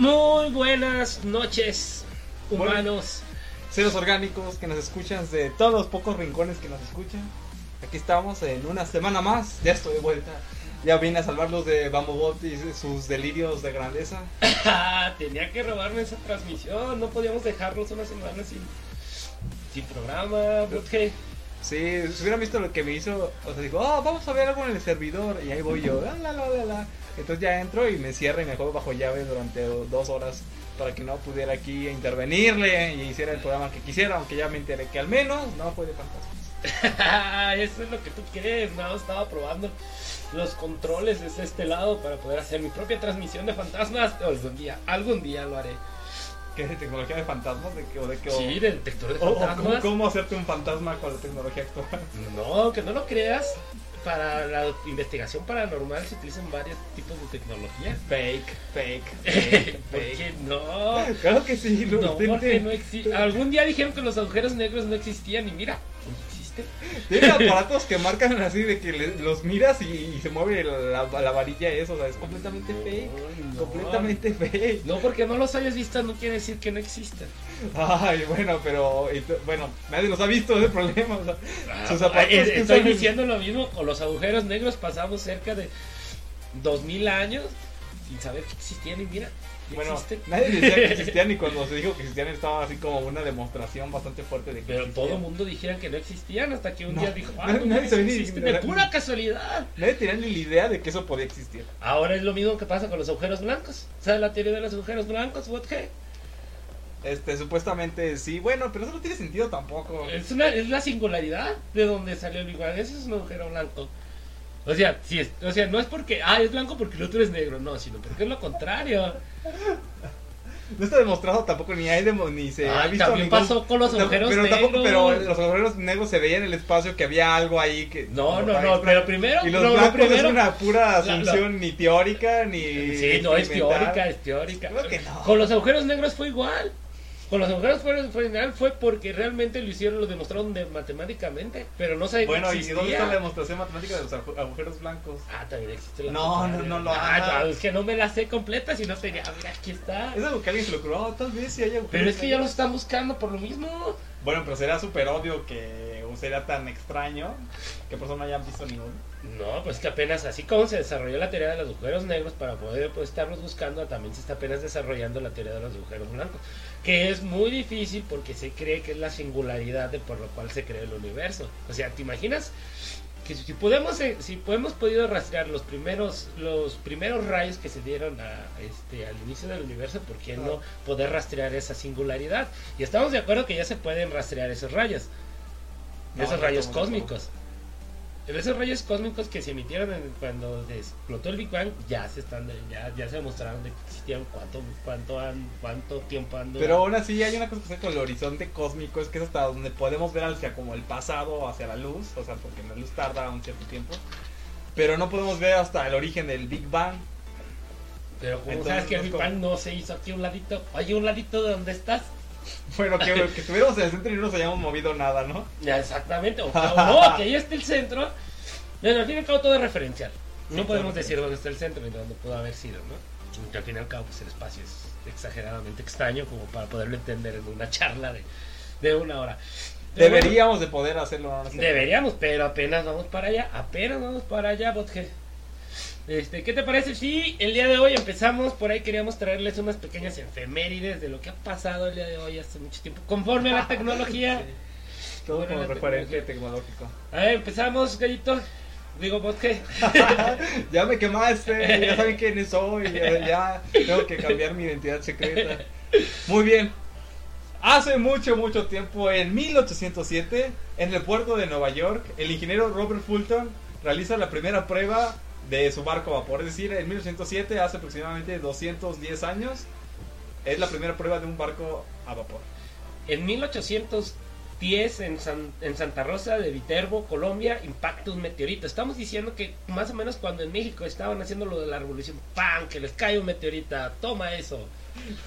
Muy buenas noches, humanos. Seres orgánicos que nos escuchan de todos los pocos rincones que nos escuchan. Aquí estamos en una semana más. Ya estoy de vuelta. Ya vine a salvarlos de Bambobot y sus delirios de grandeza. Tenía que robarme esa transmisión. No podíamos dejarlos una semana sin, sin programa. Porque Sí, si hubieran visto lo que me hizo, o sea, digo, oh, vamos a ver algo en el servidor, y ahí voy yo, la, la, la, la. Entonces ya entro y me cierro y me juego bajo llave durante dos horas para que no pudiera aquí intervenirle y hiciera el programa que quisiera, aunque ya me enteré que al menos no fue de fantasmas. Eso es lo que tú quieres, no, estaba probando los controles desde este lado para poder hacer mi propia transmisión de fantasmas. Algún día, algún día lo haré. ¿Qué de tecnología de fantasmas? ¿De qué, o de qué, Sí, de detector de o fantasmas. ¿cómo, cómo hacerte un fantasma con la tecnología actual? No, que no lo creas. Para la investigación paranormal se utilizan varios tipos de tecnología. Fake, fake, ¿Por qué no? Claro que sí, lo No, porque no existe. Algún día dijeron que los agujeros negros no existían y mira, existen. Tiene aparatos que marcan así de que le- los miras y, y se mueve la, la varilla eso, o sea, es completamente fake. No. Completamente fake. No, porque no los hayas visto no quiere decir que no existen. Ay, bueno, pero bueno, nadie los ha visto, ese es el problema. o sea, sus Ah, zapatos que estoy diciendo lo mismo, con los agujeros negros pasamos cerca de 2000 años sin saber que existían y mira, Bueno, nadie decía que existían y cuando se dijo que existían estaba así como una demostración bastante fuerte de que Pero existían. todo el mundo dijera que no existían hasta que un No, día dijo, ah, no, nadie sabía ni- existen de pura casualidad. Nadie tenía ni la idea de que eso podía existir. Ahora es lo mismo que pasa con los agujeros blancos. ¿Sabes la teoría de los agujeros blancos? What the? Este, supuestamente sí, bueno, pero eso no tiene sentido tampoco. Es, una, es la singularidad de donde salió el Big Bang. Ese es un agujero blanco. O sea, sí es, o sea, no es porque, ah, es blanco porque el otro es negro, no, sino porque es lo contrario. No está demostrado tampoco ni hay demo, ni se ha visto también ningún- pasó con los agujeros pero tampoco, negros. pero los agujeros negros se veía en el espacio que había algo ahí que No, no, no, pero primero, y los no, blancos primero, es una pura asunción ni teórica ni Sí, no, es teórica, es teórica. Creo que no. Con los agujeros negros fue igual. Con los agujeros fue, fue igual, fue porque realmente lo hicieron, lo demostraron de- matemáticamente, pero no sabía Bueno, que ¿y dónde está la demostración matemática de los agu- agujeros blancos? Ah, también existe la No, no, no lo Ah, no, es que no me la sé completa, si no tenía, ah, mira, aquí está. Es algo que alguien se lo ocurrió, "Oh, tal vez sí hay agujeros Pero es que ya lo negros". están buscando por lo mismo. Bueno, pero será súper obvio que será tan extraño que por eso no hayan visto ninguno. No, pues que apenas así como se desarrolló la teoría de los agujeros negros para poder pues, estarlos buscando, también se está apenas desarrollando la teoría de los agujeros blancos, que es muy difícil porque se cree que es la singularidad de por lo cual se creó el universo. O sea, ¿te imaginas que si podemos eh, si podemos podido rastrear los primeros los primeros rayos que se dieron a, este al inicio del universo, ¿por qué no poder rastrear esa singularidad? Y estamos de acuerdo que ya se pueden rastrear esos rayos, No, esos rayos cósmicos. Esos rayos cósmicos que se emitieron en- cuando explotó el Big Bang ya se están ya, ya se demostraron de que existían cuánto cuánto han, cuánto tiempo han durado. Pero aún así hay una cosa que con el horizonte cósmico, es que es hasta donde podemos ver hacia como el pasado, hacia la luz, o sea, porque la luz tarda un cierto tiempo. Pero no podemos ver hasta el origen del Big Bang. Pero como sabes que el Big como- Bang no se hizo aquí un ladito, oye un ladito de donde estás. Bueno, que, que estuviéramos en el centro y no nos hayamos movido nada, ¿no? Ya, exactamente, o, o no, que ahí está el centro. Bueno, al fin y al cabo todo es referencial. No Sí, podemos decir dónde está el centro ni dónde pudo haber sido, ¿no? Que al fin y al cabo pues, el espacio es exageradamente extraño como para poderlo entender en una charla de, de una hora. Bueno, Deberíamos de poder hacerlo, ¿no? Deberíamos, pero apenas vamos para allá, apenas vamos para allá, Botge. Este, ¿qué te parece si el día de hoy empezamos? Por ahí queríamos traerles unas pequeñas efemérides de lo que ha pasado el día de hoy hace mucho tiempo, conforme a la tecnología. Todo Bueno, como referente tecnológico. A ver, empezamos, gallito. Digo, Botge. ya me quemaste, ya saben quién soy, ya, ya tengo que cambiar mi identidad secreta. Muy bien. Hace mucho, mucho tiempo, en 1807, en el puerto de Nueva York, el ingeniero Robert Fulton realiza la primera prueba de su barco a vapor. Es decir, en 1807, hace aproximadamente 210 años, es la primera prueba de un barco a vapor. En 1810, en, San- en Santa Rosa de Viterbo, Colombia, impacta un meteorito. Estamos diciendo que más o menos cuando en México estaban haciendo lo de la revolución, ¡pam! Que les cae un meteorita, toma eso.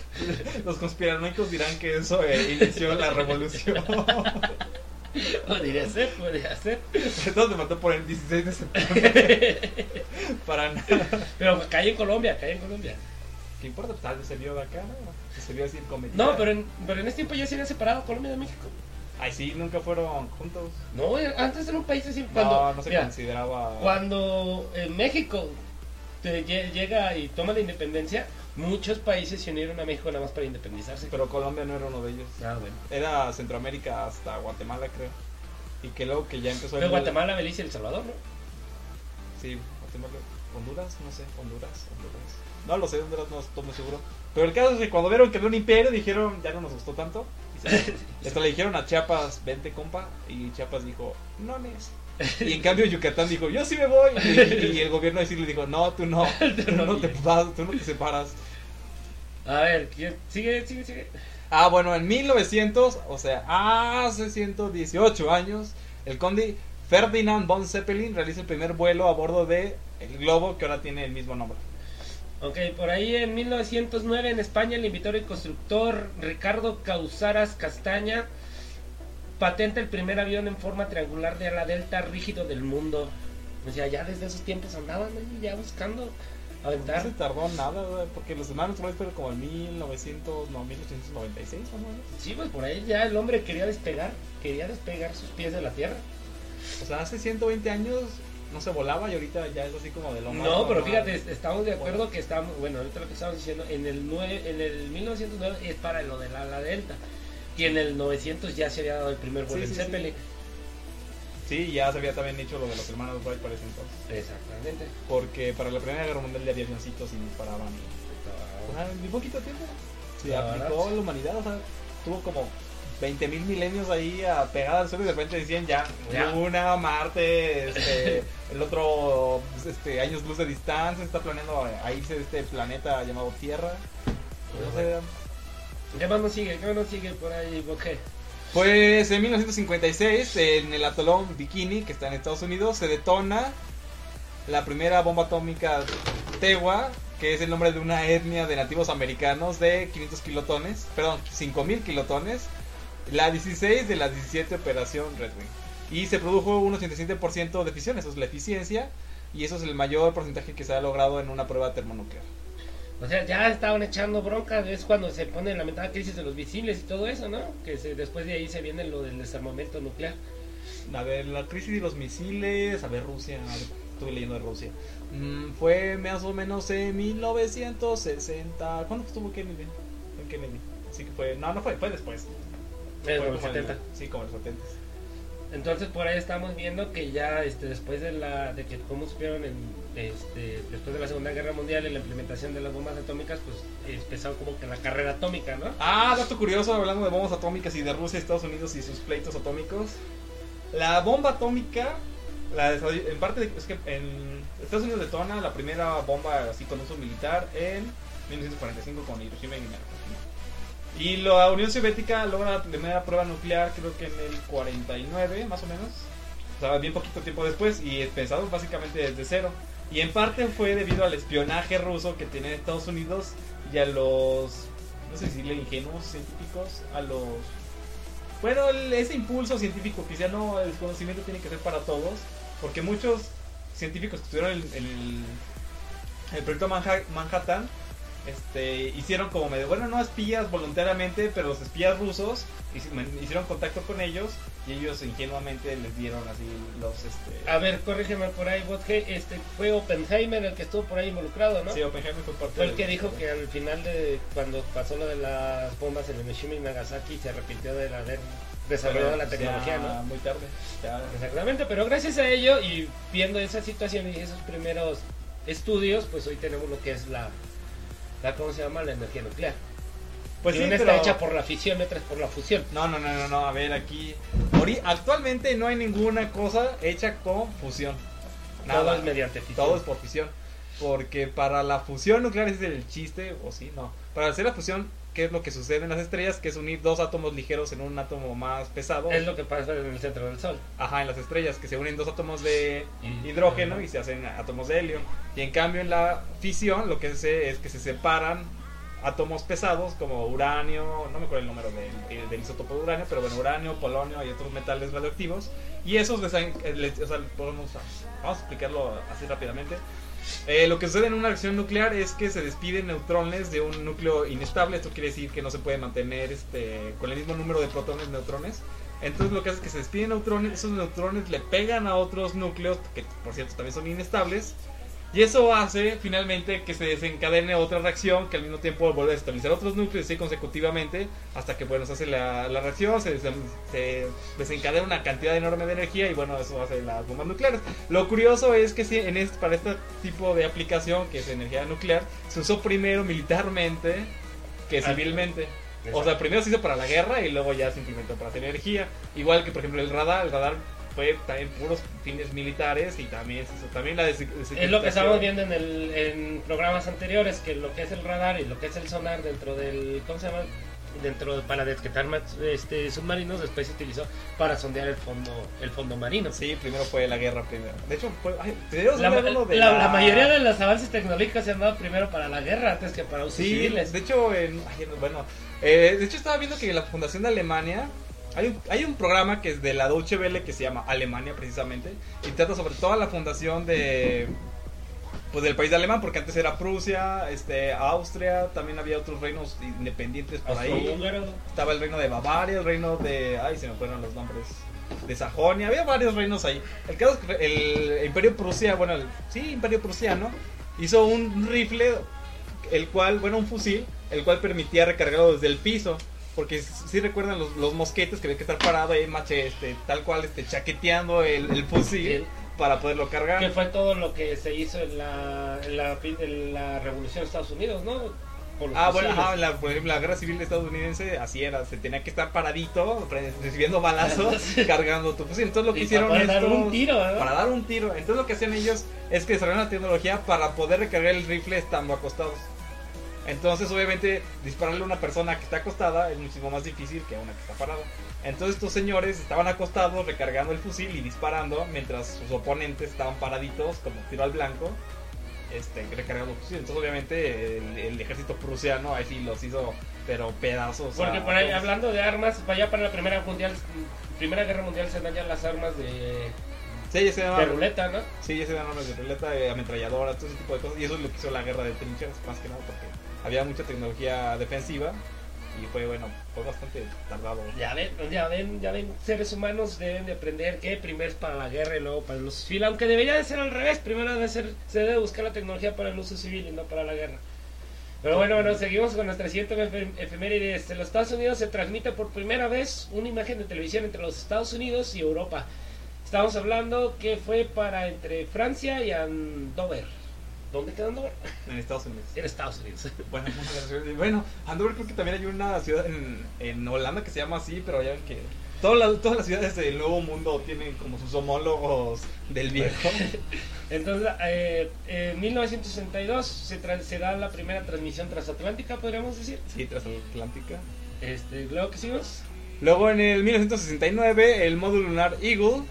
Los conspiranoicos dirán que eso eh, inició la revolución. Podría ser, podría ser. Entonces mató por el 16 de septiembre. Para nada. Pero cae en Colombia, cae en Colombia. ¿qué importa? Pues tal vez se vio de acá, ¿no? Se vio así el cometido. No, pero en, pero en ese tiempo ya se habían separado Colombia de México. Ay, sí, nunca fueron juntos. No, eh, antes era un país así. Cuando, no, no se mira, consideraba. Cuando en México te lle- llega y toma la independencia, muchos países se unieron a México nada más para independizarse. Pero Colombia no era uno de ellos. Ah, bueno. Era Centroamérica hasta Guatemala, creo. Y que luego que ya empezó Pero Guatemala, Belice y El Salvador, ¿no? Sí, Guatemala. Honduras, no sé, Honduras, Honduras. No lo sé, Honduras no estoy muy seguro. Pero el caso es que cuando vieron que había un imperio dijeron, ya no nos gustó tanto. Esto le dijeron a Chiapas, vente compa. Y Chiapas dijo, no nes. Y en cambio Yucatán dijo, yo sí me voy. Y, y el gobierno de le dijo, no, tú no. Tú no te vas, tú no te separas. A ver, sigue, sigue, sigue. Ah, bueno, en 1900, o sea, hace 118 años, el conde Ferdinand von Zeppelin realiza el primer vuelo a bordo de el globo que ahora tiene el mismo nombre. Ok, por ahí en 1909 en España el inventor y constructor Ricardo Causaras Castaña patenta el primer avión en forma triangular de ala delta rígido del mundo. O sea, ya desde esos tiempos andaban ahí ya buscando No aventar. se tardó nada, güey, porque los hermanos Wright fueron como en 1900, no, 1896 más o menos. Sí, pues por ahí ya el hombre quería despegar, quería despegar sus pies de la tierra. O sea, hace 120 años no se volaba y ahorita ya es así como de lo más No, pero normal. fíjate, est- estamos de acuerdo que estamos, bueno, ahorita lo que estamos diciendo, en el, 9, en el 1909 es para lo del ala delta. Y en el 900 ya se había dado el primer vuelo Sí, en sí, sí. Zeppelin. Sí, ya se había también hecho lo de los hermanos Wright para ese entonces. Exactamente. Porque para la Primera Guerra Mundial ya había avioncitos y disparaban. y- en muy poquito tiempo. Se La aplicó verdad. a la humanidad, o sea, tuvo como 20 mil milenios ahí a pegada al sol y de repente decían ya, Ya. Luna, Marte, este, el otro este, años luz de distancia, está planeando a irse de este planeta llamado Tierra. No sé, ¿Qué más nos sigue? ¿Qué más nos sigue por ahí, Bokeh? Pues en 1956, en el atolón Bikini, que está en Estados Unidos, se detona la primera bomba atómica Tewa, que es el nombre de una etnia de nativos americanos de 500 kilotones, perdón, 5000 kilotones, la 16 de la 17 Operación Red Wing. Y se produjo un 87% de fisión, eso es la eficiencia, y eso es el mayor porcentaje que se ha logrado en una prueba termonuclear. O sea, ya estaban echando bronca, es cuando se pone la lamentada crisis de los misiles y todo eso, ¿no? Que se, después de ahí se viene lo del desarmamento nuclear. A ver, la crisis de los misiles, a ver, Rusia, a ver, estuve leyendo de Rusia. Mm, fue más o menos en 1960. ¿Cuándo estuvo Kennedy? En Kennedy. Así que fue, no, no fue, fue después. Fue los como en el- 70. sí, como los 70. Entonces por ahí estamos viendo que ya este después de la de que como supieron en, este después de la Segunda Guerra Mundial y la implementación de las bombas atómicas, pues empezó como que la carrera atómica, ¿no? Ah, dato curioso, hablando de bombas atómicas y de Rusia, Estados Unidos y sus pleitos atómicos. La bomba atómica, la en parte, es que en Estados Unidos detona la primera bomba así con uso militar en 1945 con Hiroshima y Nagasaki. Y la Unión Soviética logra la primera prueba nuclear, creo que en el 49, más o menos. O sea, bien poquito tiempo después, y pensado básicamente desde cero. Y en parte fue debido al espionaje ruso que tenía Estados Unidos y a los, no sé si decirle ingenuos científicos, a los... Bueno, el- ese impulso científico que decía, no, el conocimiento tiene que ser para todos, porque muchos científicos que estuvieron en, en el, el proyecto Manha- Manhattan este, hicieron como medio, bueno, no espías voluntariamente, pero los espías rusos hicieron contacto con ellos y ellos ingenuamente les dieron así los... Este, A ver, corrígeme por ahí, Botge, este fue Oppenheimer el que estuvo por ahí involucrado, ¿no? Sí, Oppenheimer fue parte Fue el que dijo que al final de cuando pasó lo de las bombas en Hiroshima y Nagasaki se arrepintió de haber desarrollado la tecnología, ¿no? Muy tarde. ya- Exactamente, pero gracias a ello y viendo esa situación y esos primeros estudios, pues hoy tenemos lo que es la, la ¿cómo se llama? La energía nuclear. Pues y sí, una pero... está hecha por la fisión, otra es por la fusión. No, no, no, no, no, a ver, aquí... Actualmente no hay ninguna cosa hecha con fusión. Todo Nada. es mediante fisión. Todo es por fisión. Porque para la fusión nuclear ese es el chiste, o sí, no. Para hacer la fusión, ¿qué es lo que sucede en las estrellas? Que es unir dos átomos ligeros en un átomo más pesado. Es lo que pasa en el centro del Sol. Ajá, en las estrellas, que se unen dos átomos de hidrógeno y se hacen átomos de helio. Y en cambio en la fisión lo que se es que se separan átomos pesados como uranio, no me acuerdo el número del, eh, del isótopo de uranio, pero bueno, uranio, polonio y otros metales radioactivos. Y esos les, eh, les- o sea, podemos, vamos a explicarlo así rápidamente. Eh, lo que sucede en una reacción nuclear es que se despiden neutrones de un núcleo inestable. Esto quiere decir que no se puede mantener este, con el mismo número de protones neutrones. Entonces lo que hace es que se despiden neutrones, esos neutrones le pegan a otros núcleos, que por cierto también son inestables, y eso hace finalmente que se desencadene otra reacción que al mismo tiempo vuelve a estabilizar otros núcleos y consecutivamente hasta que bueno se hace la, la reacción, se, se, desencadena una cantidad enorme de energía y bueno eso hace las bombas nucleares. Lo curioso es que si en este, para este tipo de aplicación que es energía nuclear se usó primero militarmente que civilmente. O sea, primero se hizo para la guerra y luego ya se implementó para hacer energía. Igual que por ejemplo el radar, el radar fue también puros fines militares y también también la es lo que estábamos viendo en el en programas anteriores que lo que es el radar y lo que es el sonar dentro del cómo se llama dentro para detectar este submarinos después se utilizó para sondear el fondo el fondo marino. Sí primero fue la guerra primero. De hecho fue, la, la, mayoría de los avances tecnológicos se han dado primero para la guerra antes que para usos sí, civiles. de hecho bueno eh, de hecho estaba viendo que la fundación de Alemania hay un, hay un programa que es de la Deutsche Welle que se llama Alemania precisamente y trata sobre toda la fundación de pues del país de alemán porque antes era Prusia, este Austria, también había otros reinos independientes por ahí. Estaba el reino de Bavaria, el reino de ay se me fueron los nombres de Sajonia, había varios reinos ahí. El caso es que el Imperio Prusia, bueno, el, sí, Imperio Prusiano hizo un rifle el cual, bueno, un fusil, el cual permitía recargarlo desde el piso. Porque si recuerdan los, los, mosquetes que había que estar parado ahí, mache, este, tal cual, este, chaqueteando el, el fusil para poderlo cargar. Que fue todo lo que se hizo en la, en la, en la Revolución de Estados Unidos, ¿no? ah, bueno, ajá, la, por ejemplo, la guerra civil estadounidense, así era, se tenía que estar paradito, recibiendo balazos, cargando tu fusil. Entonces lo que hicieron para dar un tiro, Para dar un tiro. Entonces lo que hacían ellos es que desarrollaron la tecnología para poder recargar el rifle estando acostados. Entonces, obviamente, dispararle a una persona que está acostada es muchísimo más difícil que a una que está parada. Entonces, estos señores estaban acostados recargando el fusil y disparando mientras sus oponentes estaban paraditos, como tiro al blanco, este, recargando el fusil. Entonces, obviamente, el, ejército prusiano ahí sí los hizo, pero pedazos. Porque por ahí, hablando de armas, vaya para la Primera Mundial, Primera Guerra Mundial se ya las armas de. Sí, ya se de ruleta, ¿no? Sí, ya se armas de ruleta, de ametralladoras, todo ese tipo de cosas. Y eso es lo que hizo la guerra de trincheras, más que nada, porque había mucha tecnología defensiva y fue bueno, fue bastante tardado. Ya ven, ya ven, ya ven, seres humanos deben de aprender que primero es para la guerra y luego para el uso civil, aunque debería de ser al revés, primero debe ser, se debe buscar la tecnología para el uso civil y no para la guerra. Pero bueno, bueno, seguimos con nuestra siguiente efemérides. En los Estados Unidos se transmite por primera vez una imagen de televisión entre los Estados Unidos y Europa. Estamos hablando que fue para entre Francia y Andover. ¿Dónde queda Andover? En Estados Unidos. En Estados Unidos. Bueno, bueno Andover creo que también hay una ciudad en, en Holanda que se llama así, pero ya ven que todas las, todas las ciudades del Nuevo Mundo tienen como sus homólogos del viejo. Entonces, eh, en 1962 se, se da la primera transmisión transatlántica, podríamos decir. Sí, transatlántica. Este, luego que seguimos. Luego en el 1969 el módulo lunar Eagle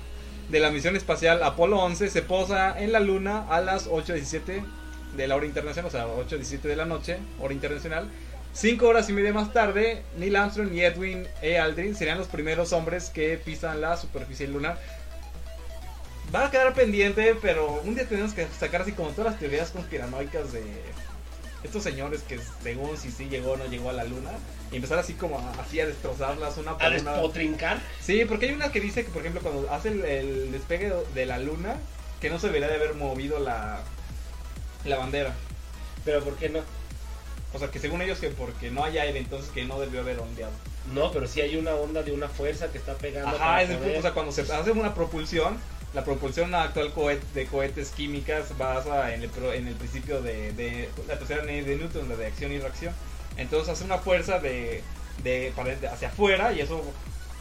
de la misión espacial Apolo 11 se posa en la Luna a las 8.17 de la hora internacional, o sea, 8.17 de la noche, hora internacional. Cinco horas y media más tarde, Neil Armstrong y Edwin E. Aldrin serían los primeros hombres que pisan la superficie lunar. Va a quedar pendiente, pero un día tenemos que sacar así como todas las teorías conspiranoicas de estos señores que según si sí llegó o no llegó a la luna y empezar así como a, así a destrozarlas una por ¿A despotrincar? Sí, porque hay una que dice que por ejemplo cuando hace el, despegue de la luna que no se debería de haber movido la la bandera. Pero ¿por qué no? O sea, que según ellos que porque no hay aire, entonces que no debió haber ondeado. No, pero sí hay una onda de una fuerza que está pegando. Ajá, es o sea, cuando se hace una propulsión, la propulsión actual de cohetes químicas basa en el, en el principio de, la tercera ley de Newton, de acción y reacción. Entonces hace una fuerza de, de, hacia afuera y eso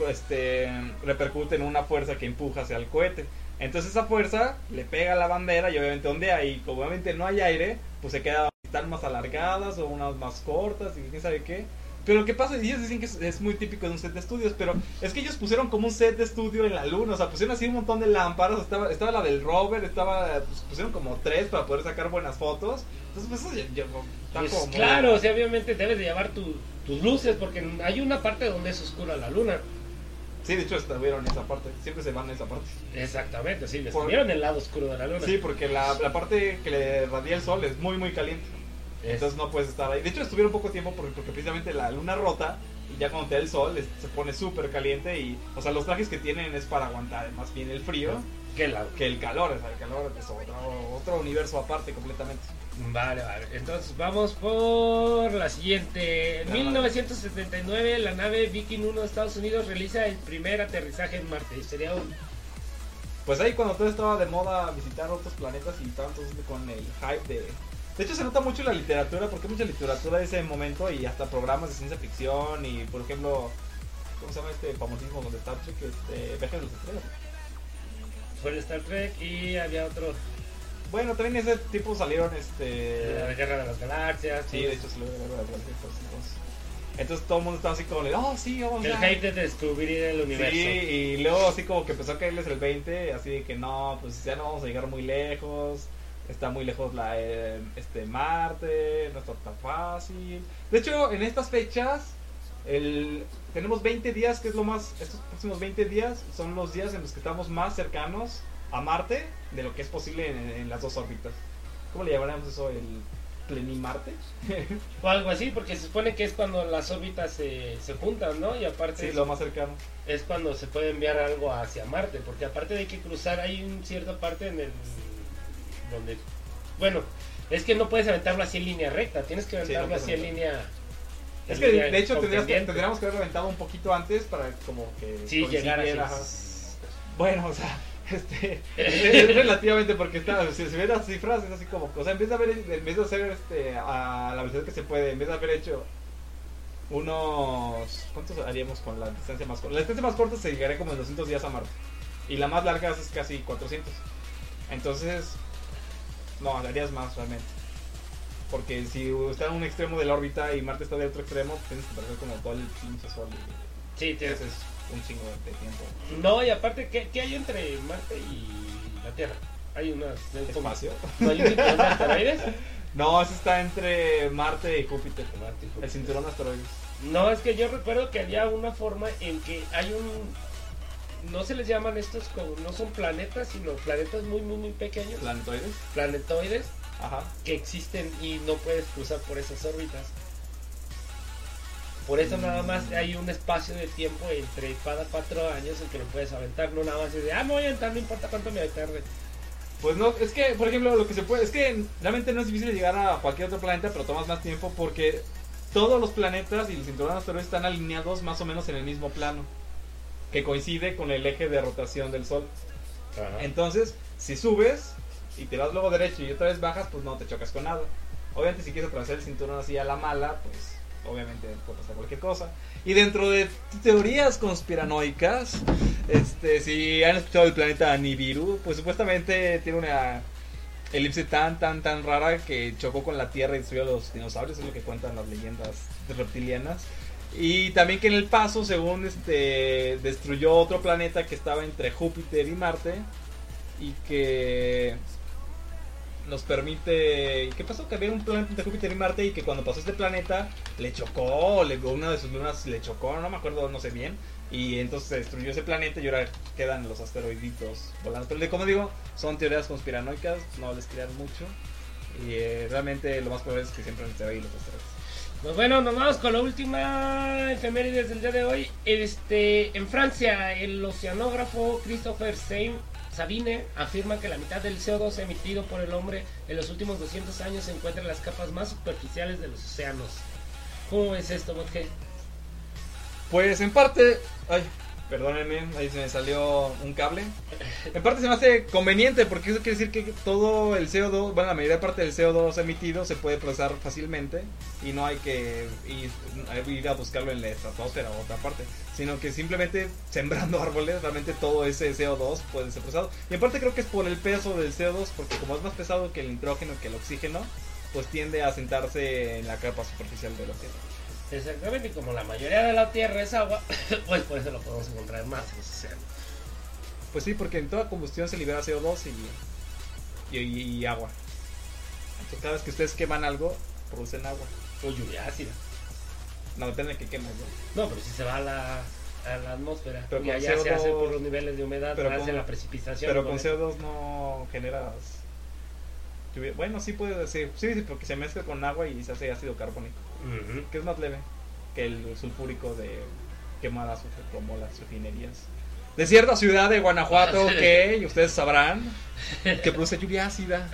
este, repercute en una fuerza que empuja hacia el cohete. Entonces esa fuerza le pega a la bandera y obviamente donde hay, como obviamente no hay aire, pues se quedan más alargadas o unas más cortas y quién sabe qué. Pero lo que pasa, y ellos dicen que es, muy típico de un set de estudios, pero es que ellos pusieron como un set de estudio en la luna, o sea, pusieron así un montón de lámparas, estaba, estaba la del rover, estaba, pues, pusieron como tres para poder sacar buenas fotos. Entonces, pues eso ya, pues, Claro, o sea, obviamente debes de llevar tus luces, porque hay una parte donde es oscura la luna. Sí, de hecho estuvieron en esa parte. Siempre se van en esa parte. Exactamente, sí, estuvieron en el lado oscuro de la luna. Sí, porque la, la parte que le radia el sol es muy, muy caliente. Es- Entonces no puedes estar ahí. De hecho, estuvieron poco tiempo porque, porque precisamente la luna rota y ya cuando te da el sol es- se pone súper caliente y, o sea, los trajes que tienen es para aguantar más bien el frío ¿Qué lado? que el calor. O sea, el calor es otro, otro universo aparte completamente. Vale, vale. Entonces vamos por la siguiente. En La 1979, la nave Viking 1 de Estados Unidos realiza el primer aterrizaje en Marte. Y sería un. Pues ahí cuando todo estaba de moda visitar otros planetas y estaban todos con el hype de... De hecho se nota mucho en la literatura, porque hay mucha literatura de ese momento y hasta programas de ciencia ficción y por ejemplo, ¿cómo se llama este famosísimo de Star Trek? Este, Viaje de las Estrellas. Fue el Star Trek y había otro. Bueno, también ese tipo salieron de este... la Guerra de las Galaxias. Sí, de hecho se lo voy a ver entonces. Entonces todo el mundo estaba así como de, oh sí, vamos El a... hype de descubrir el universo. Sí, y luego así como que empezó a caerles el 20, así de que no, pues ya no vamos a llegar muy lejos, está muy lejos la eh, este Marte, no está tan fácil. De hecho, en estas fechas el, tenemos 20 días, que es lo más, estos próximos 20 días son los días en los que estamos más cercanos a Marte de lo que es posible en, en las dos órbitas. ¿Cómo le llamaremos eso? El plenimarte. O algo así, porque se supone que es cuando las órbitas se, se juntan, ¿no? Y aparte sí, es, lo más cercano. es cuando se puede enviar algo hacia Marte, porque aparte de que cruzar hay un cierta parte en el donde bueno, es que no puedes aventarlo así en línea recta, tienes que Sí, no aventarlo así en línea Es en que línea de hecho tendrías tendríamos que haber reventado un poquito antes para como que Sí, llegar así. Bueno, o sea, este, es relativamente porque está, si se ven las cifras es así como, o sea, en vez de haber, en vez de hacer este a la velocidad que se puede, en vez de haber hecho unos, ¿cuántos haríamos con la distancia más corta? La distancia más corta se llegaría como en 200 días a Marte y la más larga es casi 400. Entonces, no, harías más realmente. Porque si está en un extremo de la órbita y Marte está del otro extremo, tienes que perder como todo el pinche sol. y- Sí, tienes- Ese es un chingo de tiempo. No, y aparte, ¿qué, qué hay entre Marte y la Tierra? Hay unas... ¿Espacio? ¿No hay un cinturón de asteroides? No, ese está entre Marte y Júpiter. Marte y Júpiter. El cinturón de asteroides. No, es que yo recuerdo que había una forma en que hay un... No se les llaman estos como... No son planetas, sino planetas muy, muy, muy pequeños. Planetoides. Planetoides Ajá. que existen y no puedes cruzar por esas órbitas. Por eso nada más hay un espacio de tiempo entre cada cuatro años en que lo puedes aventar. No nada más es de, ah, me voy a aventar, no importa cuánto me tarde. Pues no, es que, por ejemplo, lo que se puede, es que realmente no es difícil llegar a cualquier otro planeta, pero tomas más tiempo porque todos los planetas y el cinturón de asteroides están alineados más o menos en el mismo plano, que coincide con el eje de rotación del Sol. Entonces, si subes y te vas luego derecho y otra vez bajas, pues no te chocas con nada. Obviamente, si quieres atravesar el cinturón así a la mala, pues obviamente puede pasar cualquier cosa. Y dentro de teorías conspiranoicas, este, si han escuchado el planeta Nibiru, pues supuestamente tiene una elipse tan, tan, tan rara que chocó con la Tierra y destruyó a los dinosaurios, es lo que cuentan las leyendas reptilianas. Y también que en el paso, según este, destruyó otro planeta que estaba entre Júpiter y Marte y que nos permite... ¿Qué pasó? Que había un planeta entre Júpiter y Marte y que cuando pasó este planeta le chocó, le, una de sus lunas le chocó, no me acuerdo, no sé bien. Y entonces se destruyó ese planeta y ahora quedan los asteroiditos volando. Pero como digo, son teorías conspiranoicas, no les crean mucho. Y eh, realmente lo más probable es que siempre estén ahí los asteroides. Pues bueno, nos vamos con la última efeméride del día de hoy. Este, en Francia, el oceanógrafo Christopher Sain- Sabine afirma que la mitad del CO2 emitido por el hombre en los últimos 200 años se encuentra en las capas más superficiales de los océanos. ¿Cómo es esto, Botge? Pues en parte, ay, perdónenme, ahí se me salió un cable. En parte se me hace conveniente porque eso quiere decir que todo el CO2, bueno, la mayoría parte del CO2 emitido se puede procesar fácilmente y no hay que ir, a buscarlo en la estratosfera o otra parte, sino que simplemente sembrando árboles, realmente todo ese CO2 puede ser procesado. Y en parte creo que es por el peso del CO2, porque como es más pesado que el nitrógeno, que el oxígeno, pues tiende a sentarse en la capa superficial de la Tierra. Exactamente, y como la mayoría de la Tierra es agua, pues por eso lo podemos encontrar más en los océanos. Pues sí, porque en toda combustión se libera CO2 y, y, y agua. Entonces, cada vez que ustedes queman algo, producen agua. O lluvia ácida. No depende de que quemen, ¿no? No, pero si se va a la, a la atmósfera. Pero y allá se CO2, hace por los niveles de humedad, pero hace con- la precipitación. Pero con eso. CO2 no generas. Bueno, sí puede decir. Sí, sí, porque se mezcla con agua y se hace ácido carbónico. Que es más leve que el sulfúrico de quemar azufre como las refinerías. De cierta ciudad de Guanajuato que ustedes sabrán que produce lluvia ácida.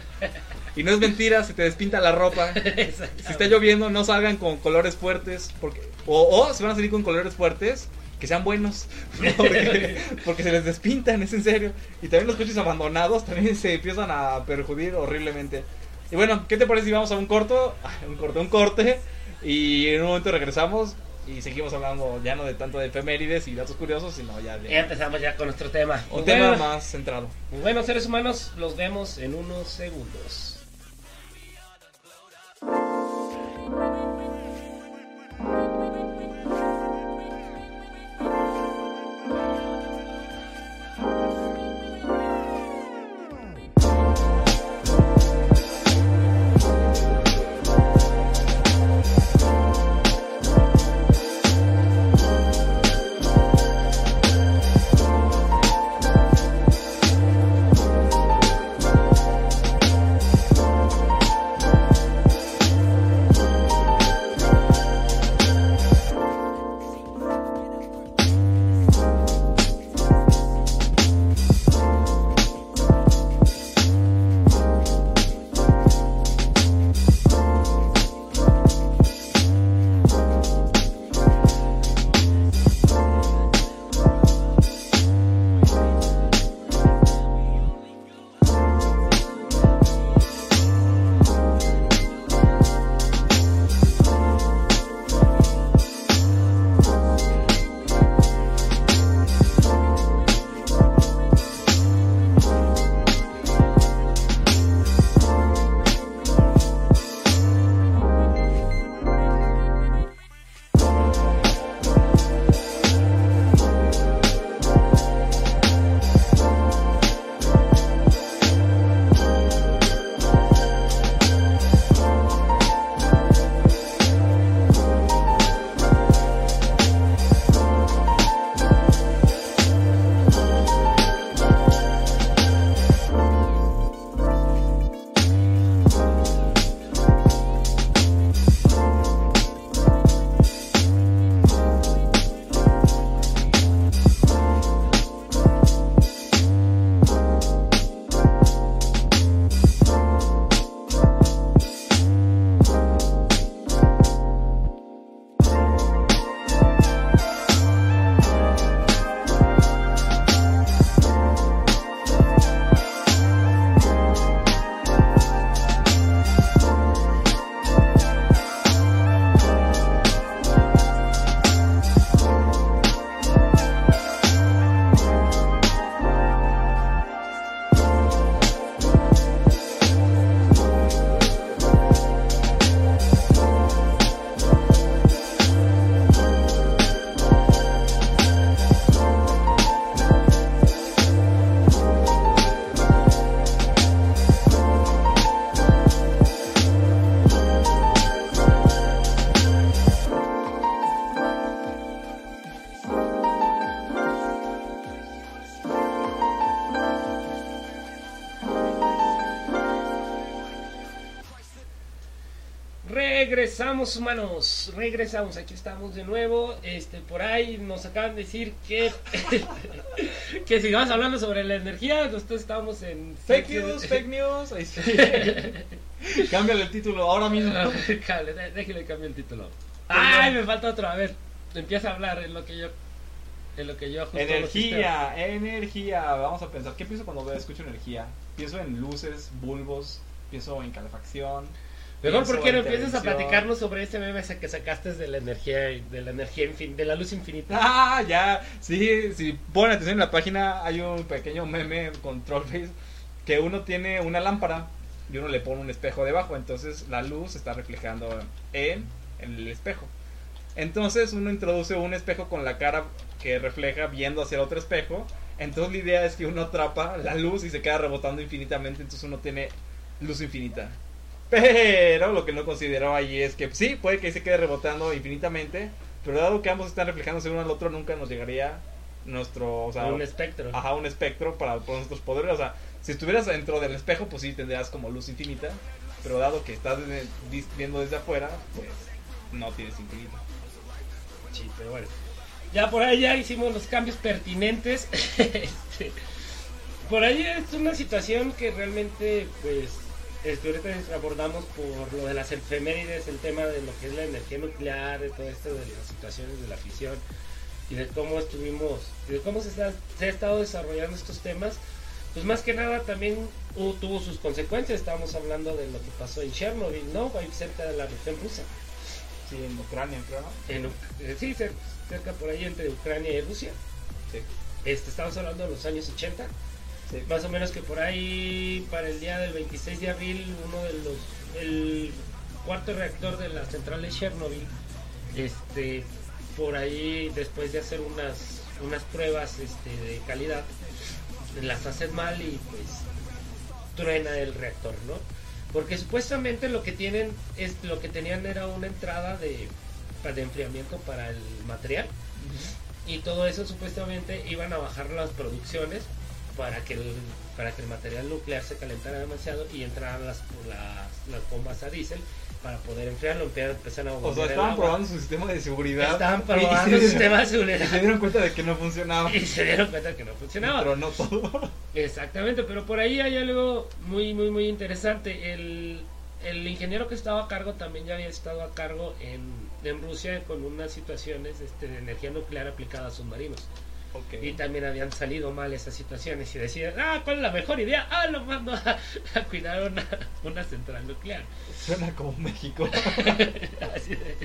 Y no es mentira, se te despinta la ropa. Si está lloviendo, no salgan con colores fuertes. Porque, o, o si van a salir con colores fuertes, que sean buenos. Porque, porque se les despintan, es en serio. Y también los coches abandonados también se empiezan a perjudir horriblemente. Y bueno, ¿qué te parece si vamos a un corto? Un corto, un corte. Y en un momento regresamos y seguimos hablando ya no de tanto de efemérides y datos curiosos, sino ya Ya de empezamos ya con nuestro tema. un tema más centrado. bueno, seres humanos, los vemos en unos segundos. Regresamos humanos, regresamos, aquí estamos de nuevo. Este, por ahí nos acaban de decir que que sigamos hablando sobre la energía. Nosotros estamos en Fake news, fake news. Ahí sí. Cámbiale el título ahora mismo. Dé- Déjale cambiar el título. Ay, me falta otro. A ver, empieza a hablar en lo que yo en lo que yo. Energía, energía. Vamos a pensar. ¿Qué pienso cuando veo- escucho energía? Pienso en luces, bulbos, pienso en calefacción. Mejor porque no empiezas a platicarnos sobre ese meme que sacaste de la energía de la energía infin- de la luz infinita. Ah, ya. Sí, si ponen atención en la página, hay un pequeño meme con Trollface que uno tiene una lámpara y uno le pone un espejo debajo. Entonces la luz se está reflejando en, en el espejo. Entonces uno introduce un espejo con la cara que refleja viendo hacia el otro espejo. Entonces la idea es que uno atrapa la luz y se queda rebotando infinitamente. Entonces uno tiene luz infinita. Pero lo que no consideró ahí es que sí, puede que se quede rebotando infinitamente. Pero dado que ambos están reflejándose uno al otro, nunca nos llegaría nuestro, o sea, un espectro. Ajá, un espectro para por nuestros poderes. O sea, si estuvieras dentro del espejo, pues sí tendrías como luz infinita. Pero dado que estás viendo desde afuera, pues no tienes infinito. Sí, pero bueno. Ya por ahí ya hicimos los cambios pertinentes. Este, por ahí es una situación que realmente, pues, este, ahorita abordamos por lo de las efemérides, el tema de lo que es la energía nuclear, de todo esto de las situaciones de la fisión y de cómo estuvimos, de cómo se, está- se ha estado desarrollando estos temas. Pues más que nada también hubo- tuvo sus consecuencias. Estábamos hablando de lo que pasó en Chernobyl, ¿no? Ahí cerca de la región rusa. Sí, en Ucrania, creo. ¿no? En, eh, sí, cer- cerca por ahí entre Ucrania y Rusia. Sí, Este, estamos hablando de los años 80. Sí. Más o menos que por ahí, para el día del 26 de abril, uno de los. El cuarto reactor de la central de Chernobyl, este, por ahí, después de hacer unas, unas pruebas este, de calidad, las hacen mal y pues truena el reactor, ¿no? Porque supuestamente lo que tienen es lo que tenían era una entrada de, de enfriamiento para el material y todo eso supuestamente iban a bajar las producciones para que el, para que el material nuclear se calentara demasiado y entraran las, las, las bombas a diésel para poder enfriarlo, empe- empezaron a O sea, estaban probando su sistema de seguridad. Estaban probando se- sistema de Y se seguridad dieron cuenta de que no funcionaba. y se dieron cuenta que no funcionaba. Pero no todo. Exactamente, pero por ahí hay algo muy, muy, muy interesante. El, el ingeniero que estaba a cargo también ya había estado a cargo en, en Rusia con unas situaciones este, de energía nuclear aplicada a submarinos. Y también habían salido mal esas situaciones y decían, ah, ¿cuál es la mejor idea? Ah, lo mando a, a cuidar una, una central nuclear. Suena como México. Así de,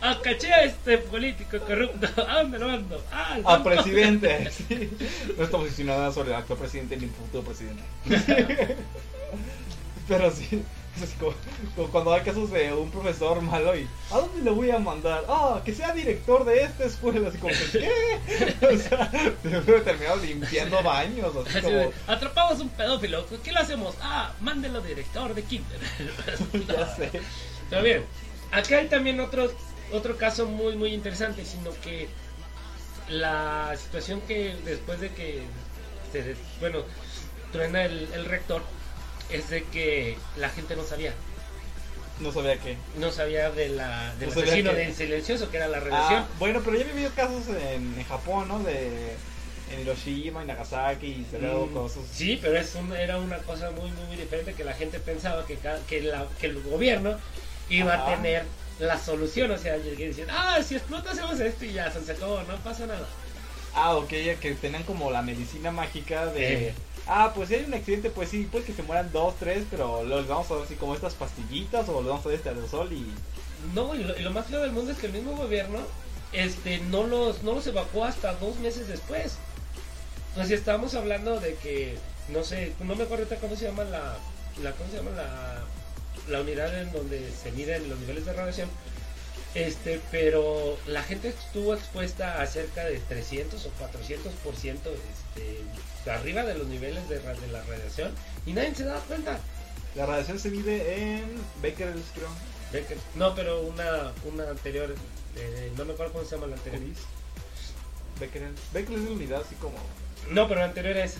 ah, caché a este político corrupto. ¿A dónde lo mando? Ah, al A banco". presidente. sí. No estamos insinuando sobre el actual presidente ni el futuro presidente. Pero sí. Así como, como cuando hay casos de un profesor malo y ¿a dónde lo voy a mandar? Ah, que sea director de esta escuela, así como ¿qué? O sea, debe terminar limpiando baños, así Así de, como atrapamos un pedófilo. ¿Qué le hacemos? Ah, mándelo director de Kinder. ya sé. Pero bien, acá hay también otro, otro caso muy, muy interesante, sino que la situación que después de que, se bueno, truena el, el rector, es de que la gente no sabía. No sabía qué. No sabía de la, del No asesino que- del silencioso, que era la revelación. Ah, bueno, pero ya he vivido casos en, en Japón, ¿no? De en Hiroshima y Nagasaki y veo Mm, cosas. Sí, pero es un- era una cosa muy, muy, muy diferente que la gente pensaba que, que, la- que el gobierno iba Ajá. a tener la solución. O sea, que decían, ah, si explota hacemos esto y ya se acabó, no pasa nada. Ah, ok, ya que tenían como la medicina mágica de... Ah, pues si hay un accidente, pues sí, puede que se mueran dos, tres, pero les vamos a dar así como estas pastillitas o les vamos a dar este aerosol y... No, y lo, y lo más feo del mundo es que el mismo gobierno este, no, los, no los evacuó hasta dos meses después. O sea, estábamos hablando de que, no sé, no me acuerdo cómo se llama la, la, ¿cómo se llama la, la unidad en donde se miden los niveles de radiación. Este, pero la gente estuvo expuesta a cerca de 300 o 400 por ciento este, arriba de los niveles de, de la radiación y nadie se daba cuenta. La radiación se mide en Becquerel, creo. Becker- No, pero una, una anterior, eh, no me acuerdo cómo se llama la anterior. Becquerel. Becquerel es una unidad así como... No, pero la anterior es,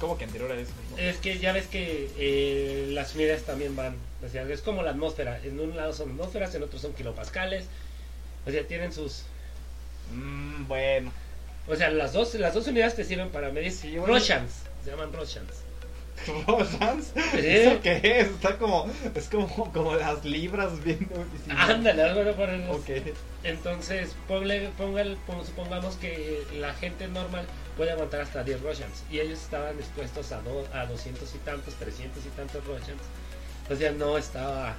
Como que anterior a eso. es que ya ves que eh, las unidades también van, o sea, es como la atmósfera, en un lado son atmósferas, en otro son kilopascales, o sea, tienen sus, Mm, bueno. o sea, las dos, las dos unidades te sirven para medir Sí, bueno. Roshans, se llaman Roshans. ¿Rosans? ¿Eso qué es? Está como... Es como, como las libras viendo... Ándale, de por el- Ok. Entonces, ponle, póngale- pon- supongamos que la gente normal puede aguantar hasta 10 Roshans y ellos estaban expuestos a, do- a 200 y tantos, 300 y tantos Roshans. O sea, no estaba,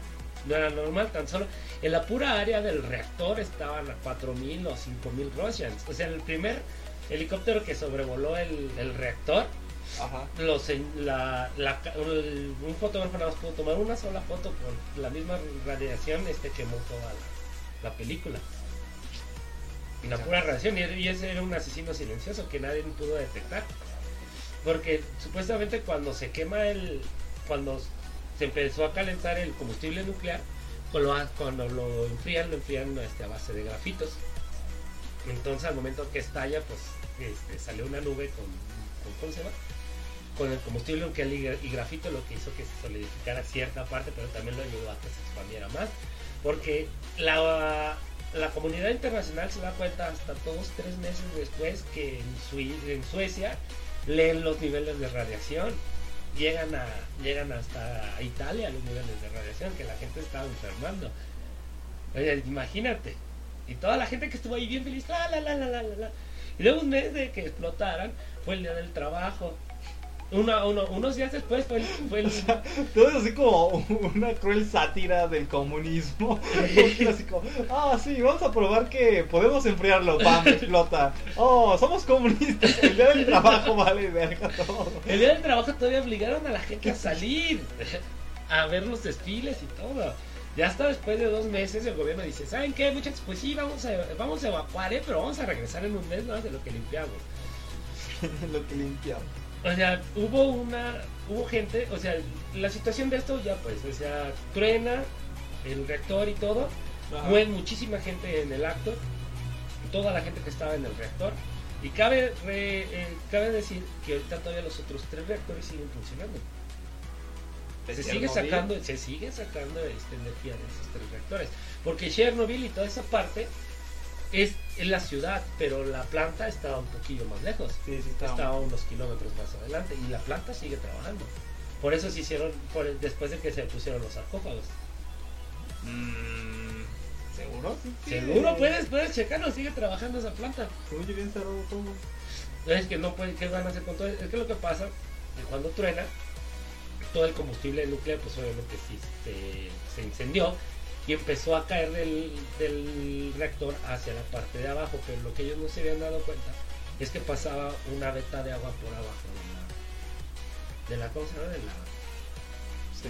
no era normal, tan solo en la pura área del reactor estaban a 4000 o 5000 Roshans. O sea, el primer helicóptero que sobrevoló el, el reactor, Ajá. los, la, la un fotógrafo nada más pudo tomar una sola foto con la misma radiación este quemó toda la, la película. Y la pura radiación, y, ese era un asesino silencioso que nadie pudo detectar. Porque supuestamente cuando se quema el. Cuando se empezó a calentar el combustible nuclear, cuando lo, cuando lo enfrían, lo enfrían este, a base de grafitos. Entonces al momento que estalla, pues este, salió una nube con, con, ¿cómo se llama? con el combustible hig- y grafito lo que hizo que se solidificara cierta parte, pero también lo ayudó a que se expandiera más. Porque la, la comunidad internacional se da cuenta hasta dos, tres meses después que en, Suecia leen los niveles de radiación. Llegan, a, llegan hasta Italia los niveles de radiación, que la gente estaba enfermando. Imagínate. Y toda la gente que estuvo ahí bien feliz, la, la, la, la, la, la. Y luego un mes de que explotaran, fue el día del trabajo. Una, uno- unos días después fue el, fue el- Todo es así como una cruel sátira del comunismo. Así como, ah, sí, vamos a probar que podemos enfriarlo. ¡Pam! Explota. Oh, somos comunistas. El día del trabajo vale verga todo. el día del trabajo todavía obligaron a la gente a salir, a ver los desfiles y todo. Ya hasta después de dos meses el gobierno dice, ¿saben qué muchachos? Pues sí, vamos a, vamos a evacuar, ¿eh? pero vamos a regresar en un mes más de lo que limpiamos. Lo que limpiamos. O sea, hubo una, hubo gente, o sea, la situación de esto ya pues, o sea, truena el reactor y todo, Ajá. muere muchísima gente en el acto, toda la gente que estaba en el reactor, y cabe, re- eh, cabe decir que ahorita todavía los otros tres reactores siguen funcionando. De Se sigue sacando, se sigue sacando este, energía de esos tres reactores, porque Chernobyl y toda esa parte es en la ciudad, pero la planta está un poquillo más lejos Sí, sí, está. está a unos kilómetros más adelante y la planta sigue trabajando. Por eso se hicieron, por el- después de que se pusieron los sarcófagos. Mm, ¿Seguro? Sí. Seguro, puedes, puedes checarlo, sigue trabajando esa planta. Oye, bien cerrado todo. Es que no puede, ¿qué van a hacer con todo? Es que lo que pasa, que cuando truena, todo el combustible nuclear, pues obviamente sí se, se incendió y empezó a caer del, del reactor hacia la parte de abajo, pero lo que ellos no se habían dado cuenta es que pasaba una veta de agua por abajo de la, de la, ¿cómo se llama? De la,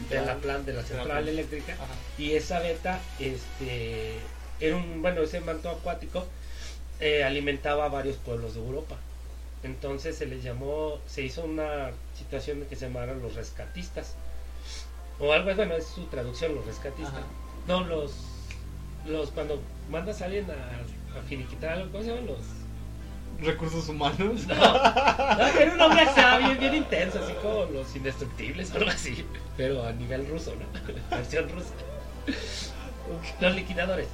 de la plan, de la central eléctrica Ajá. y esa beta este era un bueno ese manto acuático eh, alimentaba a varios pueblos de Europa entonces se les llamó se hizo una situación que se llamaron los rescatistas o algo bueno es su traducción los rescatistas Ajá. no los los cuando mandas a alguien a, a finiquitar algo ¿cómo se llaman los Recursos humanos. no, no, era un hombre bien, bien intenso, así como los indestructibles o algo así, pero a nivel ruso, ¿no? Versión rusa. Los liquidadores.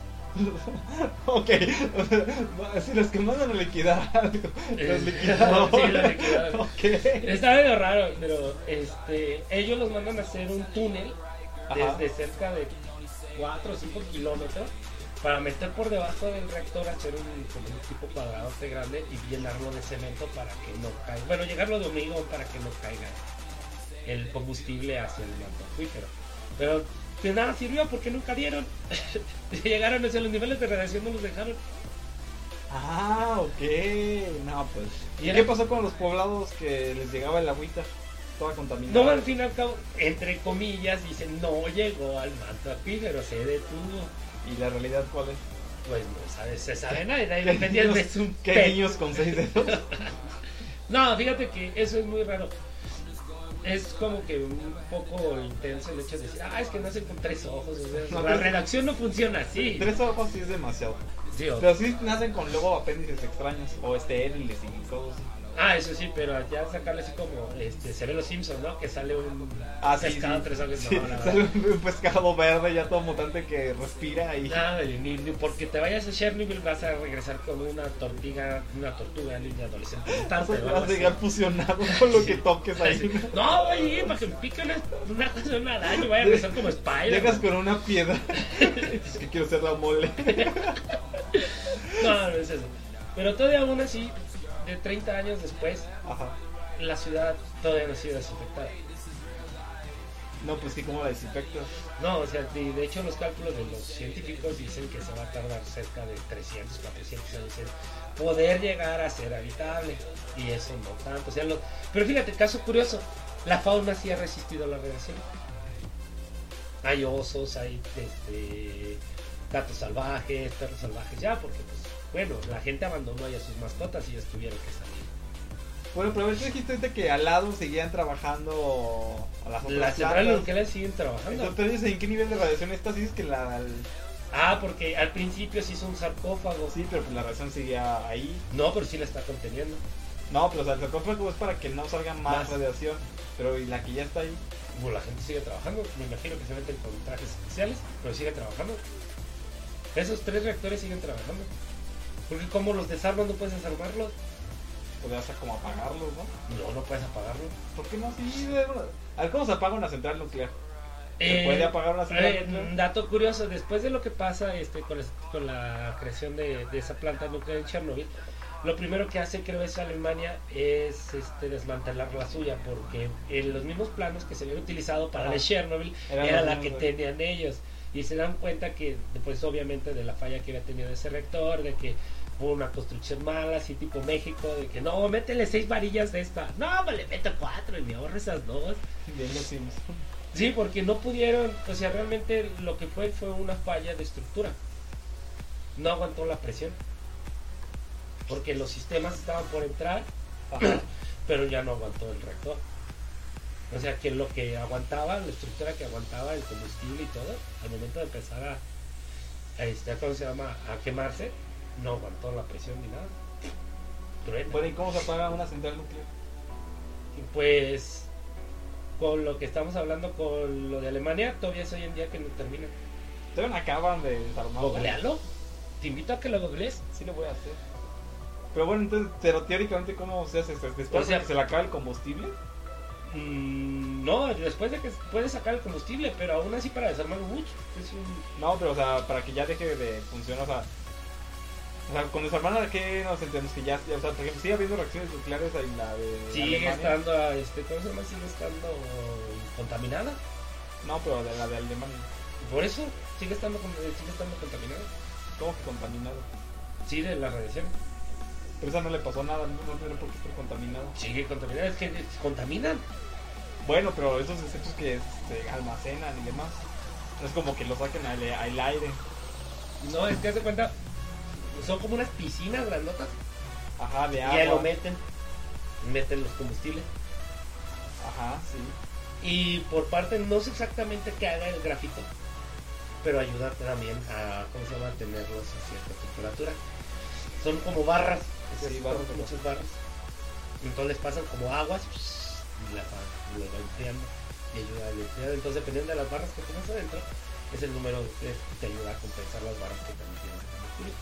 Ok. Si los que mandan a liquidar algo. Eh, Los liquidadores. sí, los liquidadores. Ok. Está medio raro, pero este, ellos los mandan a hacer un túnel Ajá. desde cerca de 4 o 5 kilómetros para meter por debajo del reactor, hacer un, como un tipo cuadradote grande y llenarlo de cemento para que no caiga. Bueno, llegarlo de hormigón para que no caiga el combustible hacia el manto acuífero. Pero de nada sirvió porque nunca dieron. Llegaron hacia los niveles de radiación, no los dejaron. Ah, ok. No, pues. ¿Y ¿Y era- qué pasó con los poblados que les llegaba el agüita? Toda contaminada. No, al fin y al cabo, entre comillas, dicen no llegó al manto acuífero, se detuvo. ¿Y la realidad cuál es? Pues no sabes, se sabe nada, nadie dependía es un ¿Qué niños con seis dedos? No, fíjate que eso es muy raro. Es como que un poco intenso el hecho de decir, ah, es que nacen con tres ojos. o sea, No, la redacción no funciona así. Tres ojos sí es demasiado. Sí, o- Pero sí nacen con luego apéndices extraños o estériles y cosas así. Ah, eso sí, pero ya sacarle así como, este, se ve los Simpsons, ¿no? Que sale un Ah, pescado sí. tres ojos. Sí, No, sale un pescado verde ya todo mutante que respira y... Nada, ni, ni porque te vayas a Chernobyl vas a regresar con una tortuga, una tortuga niña adolescente Vas mutante. algo vas a llegar fusionado con lo que toques ahí. No, oye, para que me pique una, una cosa, una daño, vaya a regresar como Spider. Llegas con una piedra. es que quiero ser la mole. No, no es eso. Pero todavía aún así, de 30 años después, Ajá. la ciudad todavía no ha sido desinfectada. No, pues sí, como la desinfectas. No, o sea, de, de hecho los cálculos de los científicos dicen que se va a tardar cerca de 300, 400 años en poder llegar a ser habitable. Y eso no tanto. O sea, lo- pero fíjate, caso curioso, la fauna sí ha resistido la radiación. Hay osos, hay este, gatos salvajes, perros salvajes, ya, porque pues, bueno, la gente abandonó ya sus mascotas y ellos tuvieron que salir. Bueno, pero a ver, dijiste que al lado seguían trabajando a las otras Las centrales nucleares siguen trabajando. Entonces, ¿en qué nivel de radiación estás? Dices que la, Ah, porque al principio se hizo un sarcófago. Sí, pero pues la radiación seguía ahí. No, pero sí la está conteniendo. No, pero o sea, el sarcófago es para que no salga más, Más. radiación. Pero y la que ya está ahí. Bueno, la gente sigue trabajando. Me imagino que se meten con trajes especiales, pero sigue trabajando. Esos tres reactores siguen trabajando. Porque como los desarmas no puedes desarmarlos. Pues hasta como apagarlos, ¿no? No, no puedes apagarlos. ¿Por qué no? Sí. A ver, ¿cómo se apaga una central nuclear? ¿Se Eh, puede apagar una central eh, nuclear? un dato curioso, después de lo que pasa este, con, la, con la creación de, de esa planta nuclear en Chernobyl, lo primero que hace, creo, es Alemania es este, desmantelar la suya, porque los mismos planos que se habían utilizado para el Chernobyl era la que tenían ellos. Y se dan cuenta que, pues obviamente, de la falla que había tenido ese reactor, de que una construcción mala, así tipo México, de que no, métele seis varillas de esta. No, me le meto cuatro y me ahorro esas dos. Sí, porque no pudieron, o sea, realmente lo que fue fue una falla de estructura. No aguantó la presión. Porque los sistemas estaban por entrar, pero ya no aguantó el reactor. O sea, que lo que aguantaba, la estructura que aguantaba el combustible y todo, al momento de empezar a, a este, ¿cómo se llama? A quemarse, no aguantó la presión ni nada. Truena. Bueno, ¿y cómo se apaga una central nuclear? Pues con lo que estamos hablando con lo de Alemania, todavía es hoy en día que no termina. Todavía no acaban de desarmar. Googlealo. Te invito a que lo googlees. Sí lo voy a hacer. Pero bueno, entonces, pero teóricamente, ¿cómo se hace? ¿Después O sea- de que se le acaba el combustible? Mm, no, después de que puedes sacar el combustible, pero aún así para desarmarlo mucho. Es un... No, pero o sea, para que ya deje de funcionar, o sea... O sea, con desarmar, ¿a qué nos entendemos? Que ya, ya, o sea, por ejemplo, sigue habiendo reacciones nucleares en la de Sigue Alemania. estando, este, ¿cómo se llama? Sigue estando contaminada. No, pero de la de Alemania. Por eso sigue estando, con- sigue estando contaminada. ¿Cómo que contaminado? Sí, de la radiación. Pero esa no le pasó nada, no, no tiene por qué estar contaminado. Sigue contaminada, es que contaminan. Bueno, pero esos desechos que se almacenan y demás, no es como que lo saquen al, al aire. No, es que haz de cuenta, son como unas piscinas grandotas. Ajá, de Y agua. ahí lo meten. Meten los combustibles. Ajá, sí. Y por parte, no sé exactamente qué haga el grafito, pero ayuda también a, ¿cómo se llama?, a tenerlos a cierta temperatura. Son como barras, Sí, barras muchas barras. Entonces les pasan como aguas y las las va enfriando y ayuda a enfriar. Entonces, dependiendo de las barras que tengas adentro, es el número que te ayuda a compensar las barras que también combustible.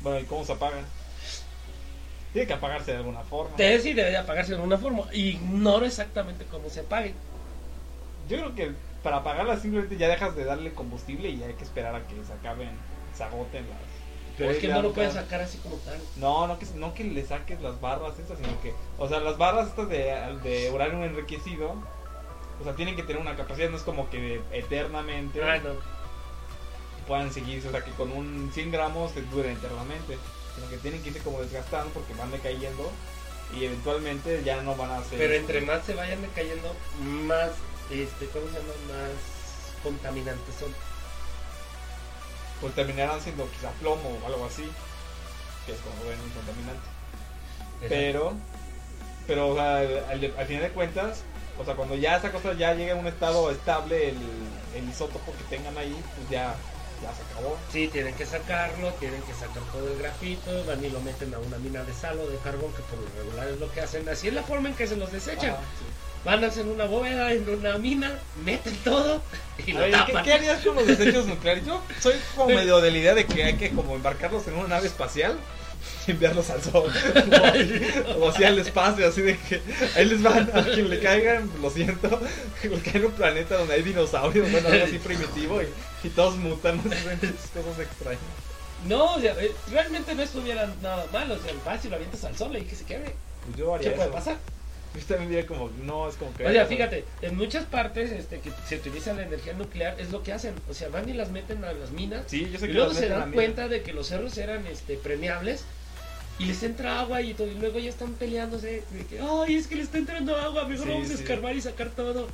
Bueno, ¿y cómo se apagan? Tiene que apagarse de alguna forma. Te sí debe de apagarse de alguna forma. Ignoro exactamente cómo se apague. Yo creo que para apagarla simplemente ya dejas de darle combustible y hay que esperar a que se acaben, se agoten las... Pero es que no lo ya, puedes ya. sacar así como tal. No, no que, no que le saques las barras estas, sino que... O sea, las barras estas de, de uranio enriquecido, o sea, tienen que tener una capacidad, no es como que eternamente Ah, no. Puedan seguirse, o sea, que con un 100 gramos te duren eternamente, sino que tienen que irse como desgastando porque van decayendo y eventualmente ya no van a ser... Pero entre más se vayan decayendo, más, este, ¿cómo se llama? Más contaminantes son. pues terminarán siendo quizá plomo o algo así, que es como ven un contaminante. Pero, pero o sea, al, al final de cuentas, o sea, cuando ya esa cosa ya llegue a un estado estable, el, el isótopo que tengan ahí, pues ya, ya se acabó. Sí, tienen que sacarlo, tienen que sacar todo el grafito, van y lo meten a una mina de sal o de carbón, que por lo regular es lo que hacen. Así es la forma en que se los desechan. Sí. Van a hacer una bóveda en una mina, meten todo y lo ver, ¿qué, tapan. qué harías con los desechos nucleares? Yo soy como medio de la idea de que hay que como embarcarlos en una nave espacial y enviarlos al sol. o, o así al espacio, así de que ahí les van a quien le caigan, lo siento, que le cae en un planeta donde hay dinosaurios, bueno, algo así primitivo y, y todos mutan, cosas extrañas. No, o sea, eh, realmente no estuviera nada mal, o sea, fácil, lo avientas al sol y que se quede. Pues yo ¿Qué haría puede eso. pasar? Yo también diría como, no, es como que... O sea, fíjate, en muchas partes este, que se utiliza la energía nuclear es lo que hacen. O sea, van y las meten a las minas Sí, yo sé y que luego se dan cuenta de que los cerros eran este, permeables y les entra agua y, todo, y luego ya están peleándose de que, ay, es que le está entrando agua, mejor Sí, vamos a sí. escarbar y sacar todo.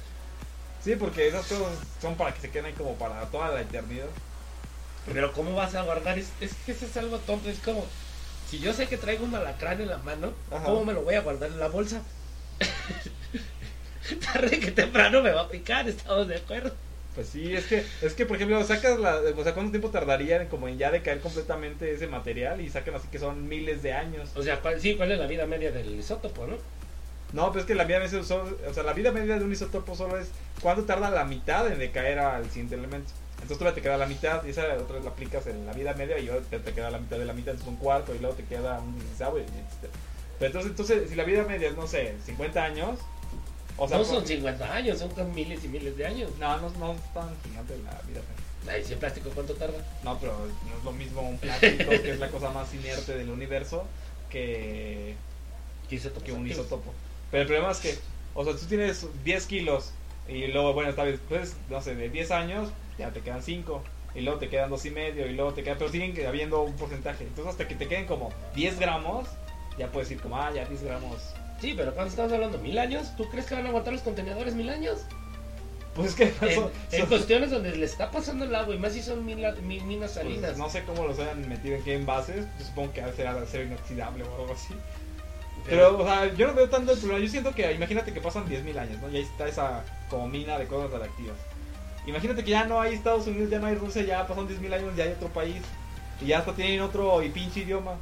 Sí, porque esas cosas son para que se queden ahí como para toda la eternidad. Pero ¿cómo vas a guardar? Es, es que eso es algo tonto, es como, si yo sé que traigo un alacrán en la mano, Ajá. ¿cómo me lo voy a guardar en la bolsa? Tarde que temprano me va a picar, estamos de acuerdo. Pues sí, es que, es que por ejemplo, sacas la, o sea, ¿cuánto tiempo tardaría en como en ya decaer completamente ese material? Y sacan así que son miles de años. O sea, ¿cuál, sí, ¿cuál es la vida media del isótopo, no? No, pues es que la vida media, o sea, la vida media de un isótopo solo es cuánto tarda la mitad en decaer al siguiente elemento. Entonces todavía te queda la mitad y esa otra vez la aplicas en la vida media y te, te queda la mitad de la mitad, entonces un cuarto y luego te queda un dieciséisavo y etcétera. Pero entonces, entonces, si la vida media es, no sé, 50 años, o sea, no por- son 50 años, son miles y miles de años. no, no, no es tan gigante la vida media. Ay, si el plástico, ¿cuánto tarda? No, pero no es lo mismo un plástico, que es la cosa más inerte del universo, que, ¿Qué isótopos que un isótopo. Pero el problema es que, o sea, tú tienes 10 kilos y luego, bueno, esta vez, pues, no sé, de 10 años ya te quedan 5 y luego te quedan dos y medio y luego te quedan, pero siguen habiendo un porcentaje. Entonces hasta que te queden como 10 gramos, ya puedes ir como, ah, ya 10 gramos. Sí, pero cuando estamos hablando mil años, ¿tú crees que van a aguantar los contenedores mil años? Pues es que En, son- en son- cuestiones donde le está pasando el agua y más si son mil, mil minas pues, salinas. no sé cómo los hayan metido en qué envases, yo supongo que ha de ser acero inoxidable o algo así. Pero, o sea, yo no veo tanto el problema. Yo siento que, imagínate que pasan 10.000 años, ¿no? Y ahí está esa como mina de cosas radiactivas. Imagínate que ya no hay Estados Unidos, ya no hay Rusia, ya pasan 10.000 años, ya hay otro país. Y ya hasta tienen otro y pinche idioma.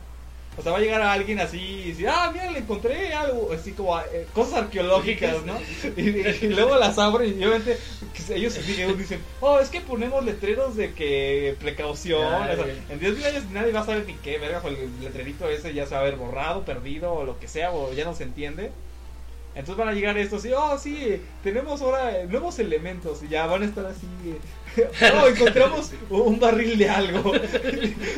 O sea, va a llegar a alguien así y decir, ah, mira, le encontré algo, así como eh, cosas arqueológicas, ¿no? Y, y luego las abren y obviamente que ellos ellos dicen, oh, es que ponemos letreros de que precaución. O sea, en 10.000 años nadie va a saber ni qué, verga, el letrerito ese ya se va a haber borrado, perdido o lo que sea, o ya no se entiende. Entonces van a llegar estos y, oh, sí, tenemos ahora nuevos elementos y ya van a estar así. oh, encontramos un barril de algo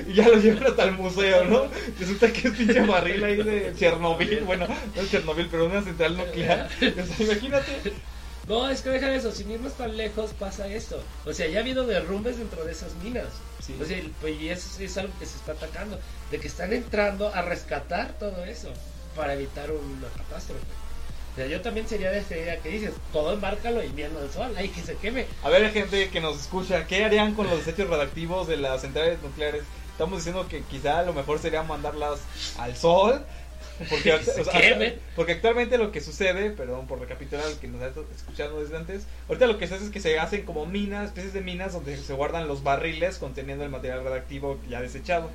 y ya lo llevan hasta el museo, ¿no? Resulta que es pinche barril ahí de Chernobyl, bueno, no es Chernobyl, pero una central nuclear. O sea, imagínate. No, es que deja eso, sin irnos tan lejos pasa esto. O sea, ya ha habido derrumbes dentro de esas minas. Sí. O sea, pues, y eso es algo que se está atacando. De que están entrando a rescatar todo eso para evitar una catástrofe. O sea, yo también sería de esa idea que dices, todo embárcalo y mierda al sol, ahí que se queme. A ver, gente que nos escucha, ¿qué harían con los desechos radiactivos de las centrales nucleares? Estamos diciendo que quizá lo mejor sería mandarlas al sol. Porque, o sea, porque actualmente lo que sucede, perdón por recapitular lo que nos está escuchando desde antes, ahorita lo que se hace es que se hacen como minas, especies de minas donde se guardan los barriles conteniendo el material radiactivo ya desechado.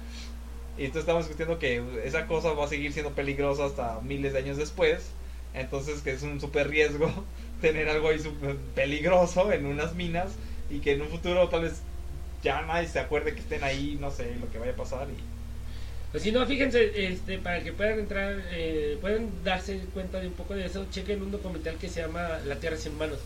Y entonces estamos discutiendo que esa cosa va a seguir siendo peligrosa hasta miles de años después. Entonces que es un súper riesgo tener algo ahí súper peligroso en unas minas y que en un futuro tal vez ya nadie se acuerde que estén ahí, no sé lo que vaya a pasar. Y... Pues si no, fíjense, este, para que puedan entrar, eh, pueden darse cuenta de un poco de eso, chequen un documental que se llama La Tierra sin humanos.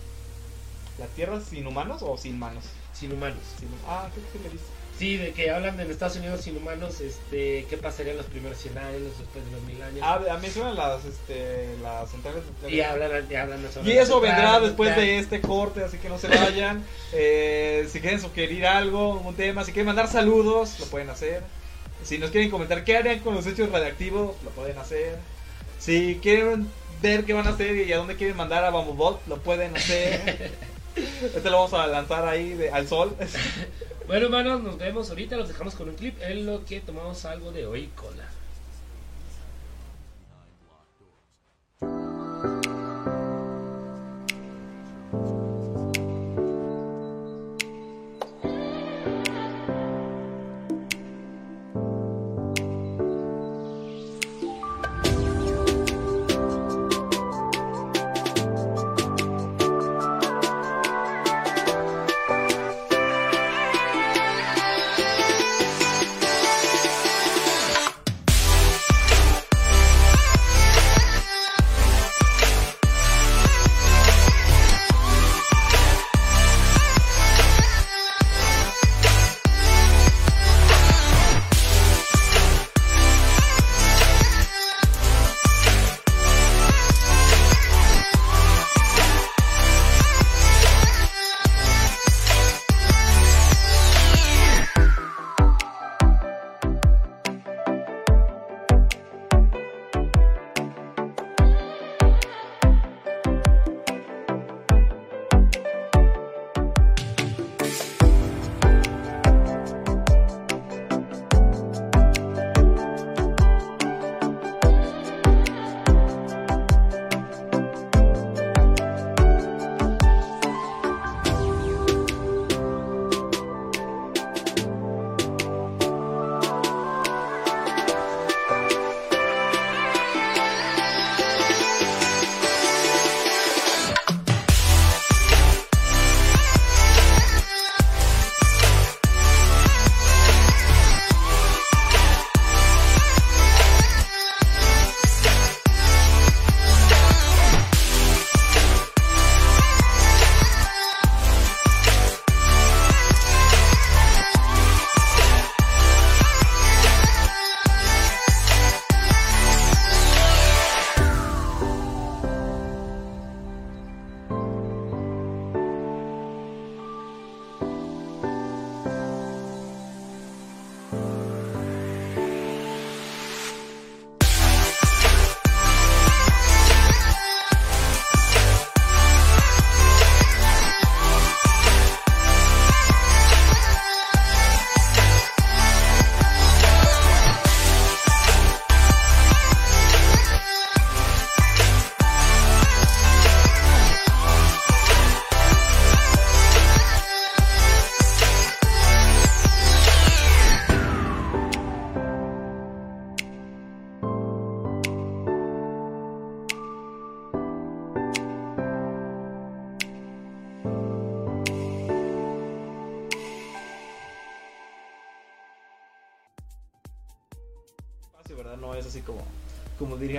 ¿La Tierra sin humanos o sin manos? Sin humanos. Sin- Ah, creo que sí le. Sí, de que hablan de en Estados Unidos sin humanos, este, qué pasaría en los primeros 100 años, después de los mil años. Ah, mencionan las, este, las centrales nucleares. y hablan, y hablan sobre Y eso vendrá central después nuclear. de este corte, así que no se vayan. Eh, si quieren sugerir algo, un tema, si quieren mandar saludos, lo pueden hacer. Si nos quieren comentar qué harían con los hechos radiactivos, lo pueden hacer. Si quieren ver qué van a hacer y a dónde quieren mandar a Bambobot, lo pueden hacer. Este lo vamos a lanzar ahí de- al sol. Bueno, hermanos, nos vemos ahorita, los dejamos con un clip en lo que tomamos algo de hoy cola.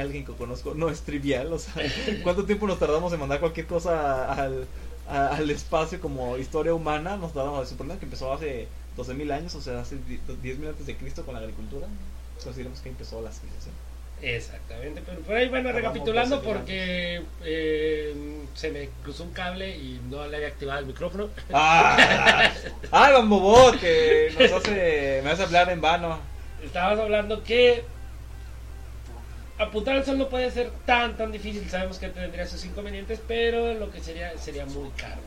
Alguien que conozco, no es trivial. O sea, ¿cuánto tiempo nos tardamos en mandar cualquier cosa al, a- al espacio como historia humana? Nos tardamos, suponiendo que empezó hace 12.000 años, o sea, hace 10.000 antes de Cristo con la agricultura. Consideramos que empezó la civilización. Exactamente, pero por ahí bueno, recapitulando 12.000 porque eh, se me cruzó un cable y no le había activado el micrófono. ¡Ah! ¡Ah, Don Bobot! Que nos hace, me hace hablar en vano. Estabas hablando que apuntar al sol no puede ser tan tan difícil, sabemos que tendría sus inconvenientes, pero lo que sería sería muy caro.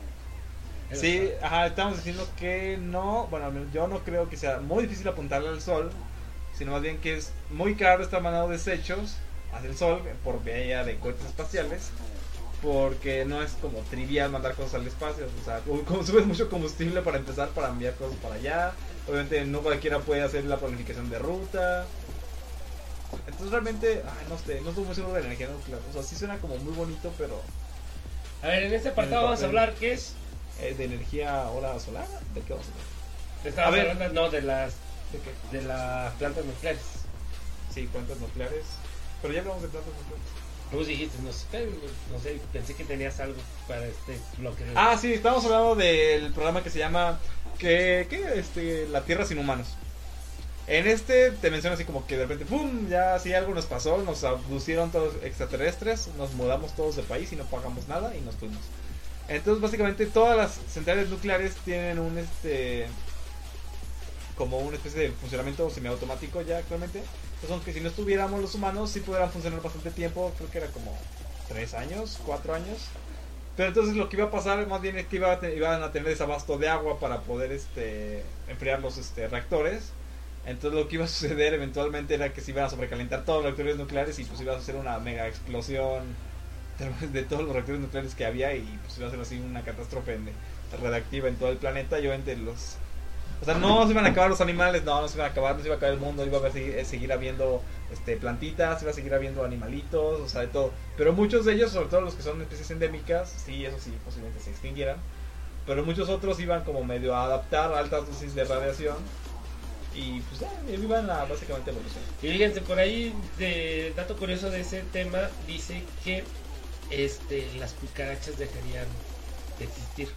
Sí, ajá, estamos diciendo que no, bueno, yo no creo que sea muy difícil apuntarle al sol, sino más bien que es muy caro estar mandando desechos hacia el sol por vía de cohetes espaciales, porque no es como trivial mandar cosas al espacio, o sea, consumes mucho combustible para empezar para enviar cosas para allá, obviamente no cualquiera puede hacer la planificación de ruta. Entonces realmente, ay, no sé, no estoy muy seguro de la energía nuclear. O sea, sí suena como muy bonito, pero A ver, en este apartado En vamos a hablar qué es. eh, de energía hora solar, ¿de qué vamos a hablar? Estábamos A ver. hablando no de las ¿De qué? de las plantas nucleares. Sí, plantas nucleares. Pero ya hablamos de plantas nucleares. Vos dijiste, no sé, no sé, pensé que tenías algo para este bloque. Ah, sí, estamos hablando del programa que se llama que, ¿qué? Este, La Tierra sin humanos. En este te menciona así como que de repente, ¡pum! Ya así algo nos pasó, nos abducieron todos extraterrestres, nos mudamos todos de país y no pagamos nada y nos fuimos. Entonces básicamente todas las centrales nucleares tienen un este como una especie de funcionamiento semiautomático ya actualmente. Entonces aunque si no estuviéramos los humanos sí pudieran funcionar bastante tiempo, creo que era como tres años, cuatro años. Pero entonces lo que iba a pasar más bien es que iba a iban a tener desabasto de agua para poder este enfriar los este, reactores. Entonces lo que iba a suceder eventualmente era que se iban a sobrecalentar todos los reactores nucleares y pues iba a hacer una mega explosión de- todos los reactores nucleares que había y pues iba a ser así una catástrofe en- radiactiva en todo el planeta. Y obviamente los o sea no se iban a acabar los animales no no se iban a acabar no se iba a acabar el mundo iba a seguir, habiendo este plantitas iba a seguir habiendo animalitos o sea de todo. Pero muchos de ellos sobre todo los que son especies endémicas sí eso sí posiblemente se extinguieran pero muchos otros iban como medio a adaptar altas dosis de radiación y pues ya iban a básicamente evolucionar Y fíjense, por ahí, de dato curioso de ese tema, dice que este, las cucarachas dejarían de existir.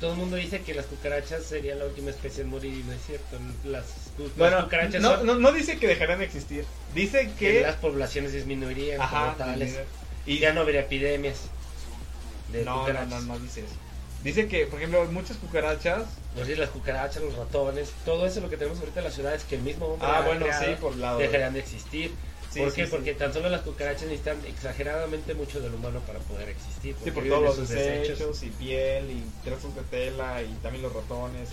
Todo el mundo dice que las cucarachas serían la última especie en morir y no es cierto. Las, cu- las bueno cucarachas no, son- no, no dice que dejarán de existir dice que que las poblaciones disminuirían Ajá, como tales. y ya no habría epidemias de no, no, no, no dice eso. Dice que, por ejemplo, muchas cucarachas. Por decir, las cucarachas, los ratones, todo eso lo que tenemos ahorita en la ciudad es que el mismo hombre Ah, bueno, creado, sí, por lado. dejarían de existir. Sí, ¿Por sí, qué? sí. Porque tan solo las cucarachas necesitan exageradamente mucho del humano para poder existir. Sí, por todos los desechos, y piel y trozos de tela y también los ratones.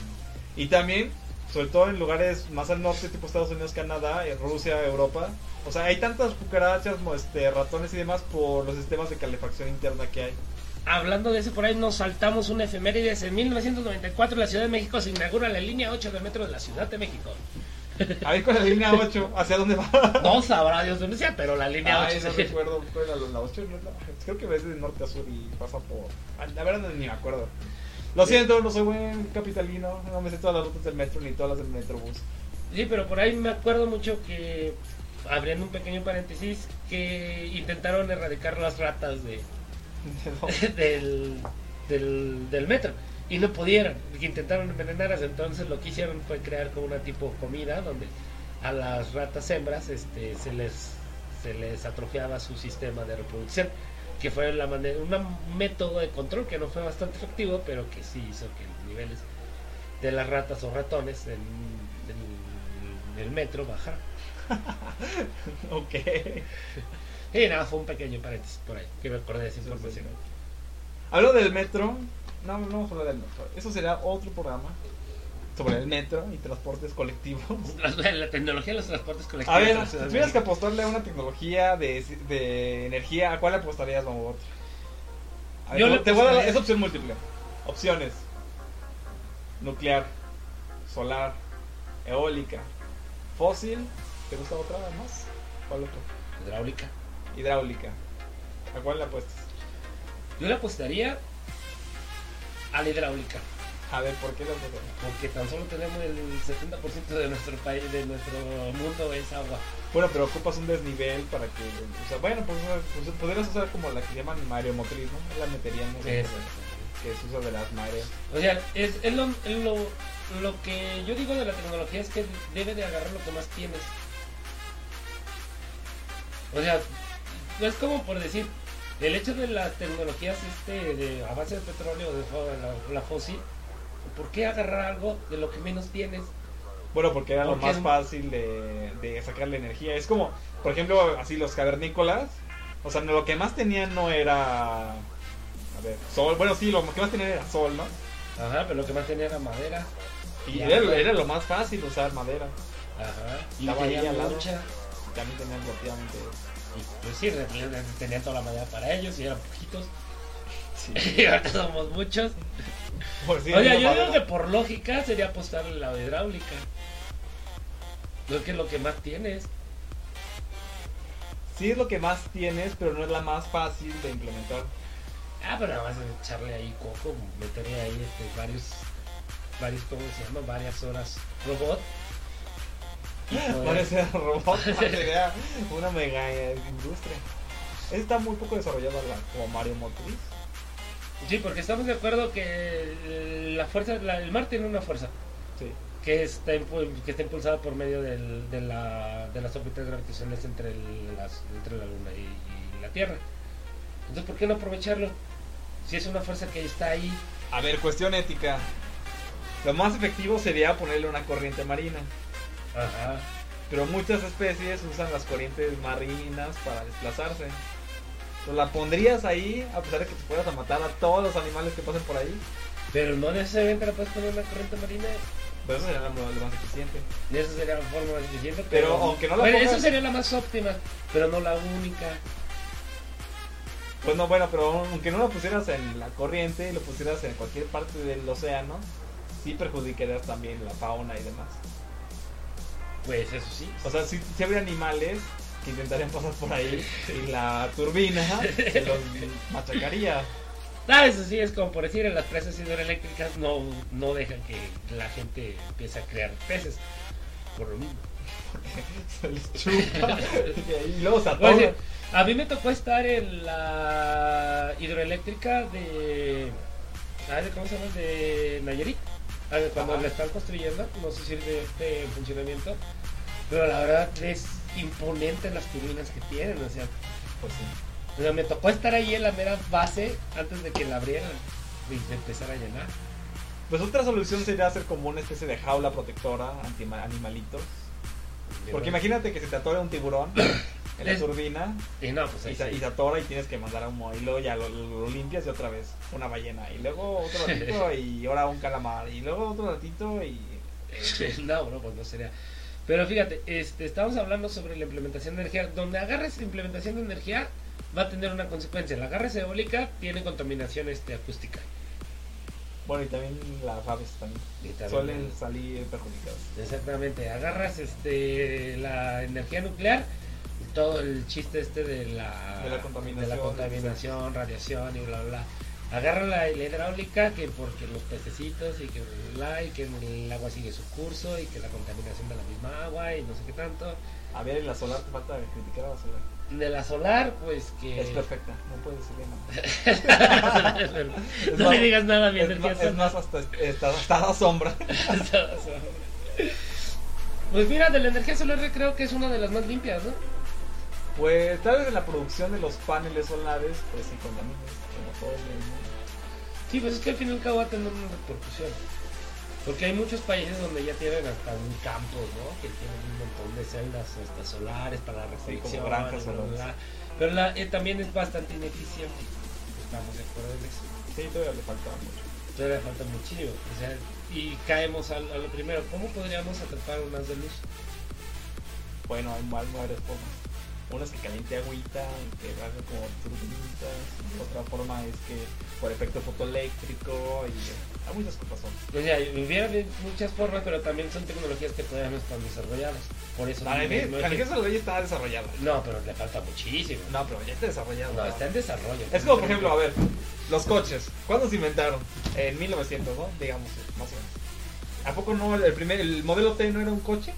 Y, y también, sobre todo en lugares más al norte, tipo Estados Unidos, Canadá, Rusia, Europa. O sea, hay tantas cucarachas, este, ratones y demás por los sistemas de calefacción interna que hay. Hablando de eso, por ahí nos saltamos una efemérides. En 1994 la Ciudad de México se inaugura la línea 8 de metro de la Ciudad de México. A ver, con la línea 8, ¿hacia dónde va? No sabrá Dios dónde sea, pero la línea Ay, 8 no recuerdo, ¿cuál era la, la 8? no creo que va de norte a sur y pasa por... La verdad ni me acuerdo. Lo siento, no soy buen capitalino, no me sé todas las rutas del metro ni todas las del metrobús. Sí, pero por ahí me acuerdo mucho que, abriendo un pequeño paréntesis, que intentaron erradicar las ratas de, del, del, metro y no pudieron, intentaron envenenarlas, entonces lo que hicieron fue crear como una tipo comida donde a las ratas hembras este, se les se les atrofiaba su sistema de reproducción, que fue la manera, un método de control que no fue bastante efectivo, pero que sí hizo que los niveles de las ratas o ratones en, en el metro bajaran. ok. Y nada, fue un pequeño paréntesis por ahí, que me acordé de esa información. Hablo del metro. No, no vamos a hablar del metro. Eso será otro programa sobre el metro y transportes colectivos. La, tecnología de los transportes colectivos. A ver, si tuvieras que apostarle a una tecnología de, de energía, ¿a cuál apostarías, Mamobot? A Yo te- voy a dar, es opción múltiple. Opciones. Nuclear, solar, eólica, fósil. ¿Te gusta otra más? ¿Cuál otra? Hidráulica. Hidráulica. ¿A cuál le apuestas? Yo le apostaría a la hidráulica. A ver, ¿por qué lo podemos? Porque tan solo tenemos el 70% de nuestro país, de nuestro mundo es agua. Bueno, pero ocupas un desnivel para que. O sea, bueno, pues, pues podrías usar como la que llaman mareomotriz, ¿no? La meteríamos en Eso. que es uso de las mareas. O sea, es, es lo, lo, lo que yo digo de la tecnología es que debe de agarrar lo que más tienes. O sea, no es como por decir, el hecho de las tecnologías este de a base de petróleo de la, la fósil, ¿por qué agarrar algo de lo que menos tienes? Bueno, porque era lo más es- fácil de, de sacarle energía. Es como, por ejemplo, así los cavernícolas. O sea, lo que más tenían no era. A ver, sol. Bueno, sí, lo que más tenían era sol, ¿no? Ajá, pero lo que más tenía era madera. Y era, era lo más fácil usar madera. Ajá. Y Estaba ahí tenía al lado. mucha. Y también tenían relativamente. Y pues sí, re- tenían toda la madera para ellos y eran poquitos. Sí. Y ahorita somos muchos. Por si era yo digo que por lógica sería apostarle la hidráulica. No es que es lo que más tienes. Sí es lo que más tienes, pero no es la más fácil de implementar. Ah, pero nada más echarle ahí coco, meterle ahí este, varios, varios, ¿cómo se llama? Varias horas robot. Parece robot, sería una mega industria. Está muy poco desarrollada la, como Mario Motriz. Sí, porque estamos de acuerdo que eh, la fuerza, la- el mar tiene una fuerza Sí. que está, que está impulsada por medio del- de, la, de las órbitas gravitacionales entre, el- las, entre la Luna y, y la Tierra. Entonces, ¿por qué no aprovecharlo? Si es una fuerza que está ahí. A ver, cuestión ética. Lo más efectivo sería ponerle una corriente marina. Ajá. Pero muchas especies usan las corrientes marinas para desplazarse. ¿Lo la pondrías ahí a pesar de que te fueras a matar a todos los animales que pasen por ahí? Pero no necesariamente la puedes poner una corriente marina. Pues eso sería lo, lo más eficiente. Y esa sería la forma más eficiente. Pero Pero, aunque no la Bueno, pongas- Esa sería la más óptima, pero no la única. Pues no, bueno, pero aunque no lo pusieras en la corriente y lo pusieras en cualquier parte del océano, sí perjudicarías también la fauna y demás. Pues eso sí. O sea, sí, sí habría animales que intentarían pasar por ahí y la turbina se los machacaría. Ah, eso sí, es como por decir, en las presas hidroeléctricas no, no dejan que la gente empiece a crear peces. Por lo mismo. Se les chupa y luego se atoran. a mí me tocó estar en la hidroeléctrica de. de- ¿Cómo se llama? De Nayarit. Ah, Cuando Ajá. la están construyendo, no sé si de este en funcionamiento. Pero la verdad es imponente las turbinas que tienen. O sea, Pues sí. o sea, me tocó estar ahí en la mera base antes de que la abrieran y empezar a llenar. Pues otra solución sería hacer como una especie de jaula protectora anti animalitos. Porque imagínate que se te atora un tiburón en la turbina Y no, pues ahí y se, sí. y se atora y tienes que mandar a humo y luego ya lo, lo limpias y otra vez una ballena y luego otro ratito y ahora un calamar y luego otro ratito y no, no, pues no sería. Pero fíjate, este, estamos hablando sobre la implementación de energía. Donde agarres implementación de energía, va a tener una consecuencia. La agarres eólica tiene contaminación este, acústica. bueno y también las aves también suelen salir perjudicadas. Exactamente, agarras este, la energía nuclear, todo el chiste este de la, De la contaminación. de la contaminación, radiación y bla, bla. Agarra la, la hidráulica que porque los pececitos y que bla, y que el agua sigue su curso y que la contaminación de la misma agua y no sé qué tanto. A ver, en la solar te falta criticar a la solar. De la solar, pues que... Es perfecta, no puedes decirle nada. Es no más- le digas nada a mi Es más, es más hasta, está, hasta da sombra. Pues mira, de la energía solar creo que es una de las más limpias, ¿no? Pues tal vez en la producción de los paneles solares, pues sí contaminas, como todo el mundo. Sí, pues es que al fin y al cabo va a tener una repercusión. Porque hay muchos países donde ya tienen hasta un campo, ¿no? Que tienen un montón de celdas hasta solares para la Sí, como granjas solares. bla. Pero la, eh, también es bastante ineficiente. Estamos de acuerdo en eso. Sí, todavía le falta mucho. Todavía falta muchísimo. O sea, y caemos a, lo primero. ¿Cómo podríamos atrapar haz de luz? Bueno, hay mal- varias formas. Una es que caliente agüita, que haga como turbinitas. y Otra forma es que por efecto fotoeléctrico y hay muchas cosas. O sea, hubiera muchas formas, pero también son tecnologías que todavía no están desarrolladas. Por eso no- energía no es que- ya está desarrollada. No, pero le falta muchísimo. No, pero ya está desarrollada. No, está en desarrollo. Es como, por ejemplo, a ver, los coches. ¿Cuándo se inventaron? En 1900, ¿no? Digamos, más o menos. ¿A poco no el primer el modelo T no era un coche?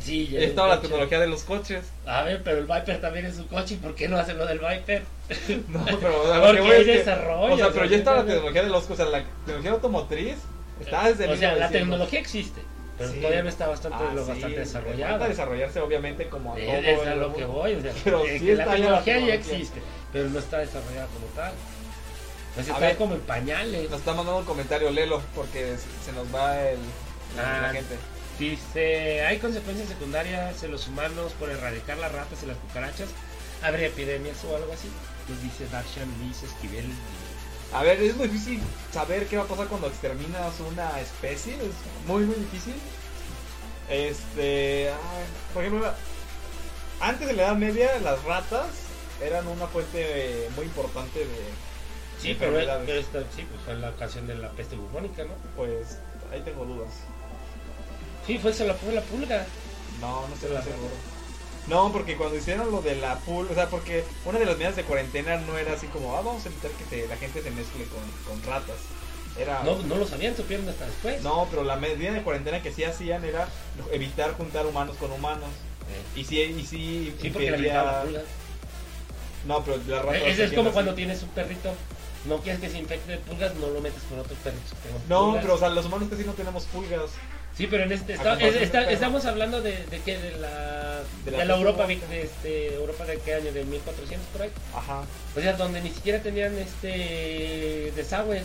Sí, ya es la coche. tecnología de los coches. A ver, pero el Viper también es un coche. ¿y ¿Por qué no hacen lo del Viper? No, pero o sea, lo Porque que voy hay es que- desarrollo, O sea, pero ya estaba la no- tecnología de los coches, o sea, la tecnología automotriz está desde o sea, la 1900. tecnología existe, pero Sí. todavía no está bastante, Ah, lo sí, bastante Falta desarrollada. desarrollarse, obviamente, como a todo. Es, a lo que voy, o sea, Pero sí la está la tecnología ya existe, pero no está desarrollada como tal. Pues está ver. como en pañales. Nos está mandando un comentario, Lelo, porque se nos va el, Ah. la gente. Dice, hay consecuencias secundarias en los humanos por erradicar las ratas y las cucarachas. ¿Habría epidemias o algo así? Nos dice Darshan Luis Esquivel. A ver, es muy difícil saber qué va a pasar cuando exterminas una especie. Es muy, muy difícil. Este. ay, por ejemplo, antes de la Edad Media, las ratas eran una fuente muy importante de. Sí, pero, enfermedades. pero esta- sí, pues fue la ocasión de la peste bubónica, ¿no? Pues ahí tengo dudas. Sí, fue, se la, fue la pulga. No, no estoy La seguro. No, porque cuando hicieron lo de la pool, o sea, porque una de las medidas de cuarentena no era así como, ah, vamos a evitar que se- la gente se mezcle con, con ratas. Era. No, no lo sabían, supieron hasta después. No, pero la medida de cuarentena que sí hacían era evitar juntar humanos con humanos. Eh, Y sí, y sí, Sí, porque la impedía- la pulga. No, pero la rata. Eh, Es, es como así. cuando tienes un perrito. No quieres que se infecte de pulgas, no lo metes con otro perrito. que tenga No, pulgas. pero o sea, los humanos casi no tenemos pulgas. Sí, pero en este, A está- comparación es- está- del perro. estamos hablando de, de qué, de la, De de la Europa, de este, Europa de qué año, de 1400 por ahí. Ajá. O sea, donde ni siquiera tenían este desagües.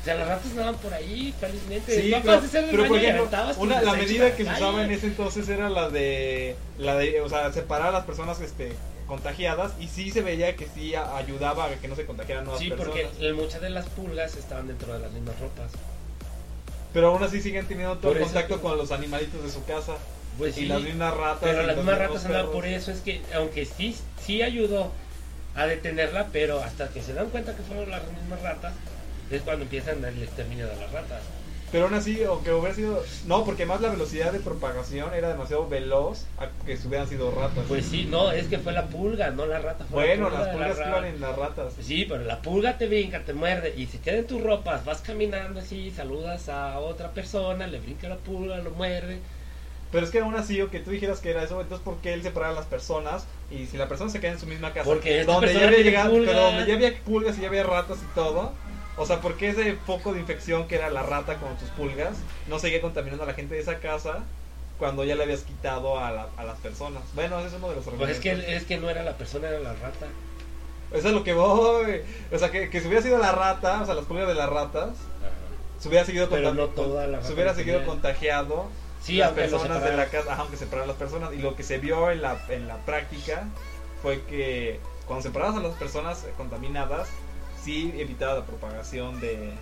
O sea, las ratas andaban por ahí, felizmente. Sí, No pero, pero por ejemplo, una, la medida que se usaba en ese entonces era la de, la de, o sea, separar a las personas este, contagiadas y sí se veía que sí ayudaba a que no se contagiaran nuevas Sí, personas. porque muchas de las pulgas estaban dentro de las mismas ropas. Pero aún así siguen teniendo todo el contacto con los animalitos de su casa. Pues y sí, las mismas ratas. pero las mismas ratas perros. por eso. Es que, aunque sí, sí ayudó a detenerla, pero hasta que se dan cuenta que fueron las mismas ratas, es cuando empiezan el exterminio de las ratas. Pero aún así, o que hubiera sido. No, porque más la velocidad de propagación era demasiado veloz a que hubieran sido ratas. Pues sí, no, es que fue la pulga, no la rata. Fue bueno, la las pulga de pulgas la iban en las ratas. Sí, pero la pulga te brinca, te muerde y se queda en tus ropas. Vas caminando así, saludas a otra persona, le brinca la pulga, lo muerde. Pero es que aún así, o que tú dijeras que era eso, entonces ¿por qué él separaba a las personas? Y si la persona se queda en su misma casa, Porque donde ya había llegado, pero donde ya había pulgas y ya había ratas y todo, o sea, ¿por qué ese foco de infección que era la rata con sus pulgas no seguía contaminando a la gente de esa casa cuando ya le habías quitado a, la- a las personas? Bueno, ese es uno de los Pues argumentos. es que, es que no era la persona, era la rata. Eso es lo que voy. O sea, que, que si hubiera sido la rata, o sea, las pulgas de las ratas, se hubiera seguido, Pero no toda la se hubiera tenía. seguido contagiado Sí, las personas de la casa, ajá, aunque separaran las personas. Y lo que se vio en la, en la práctica fue que cuando separabas a las personas contaminadas, sí evitaba la propagación de,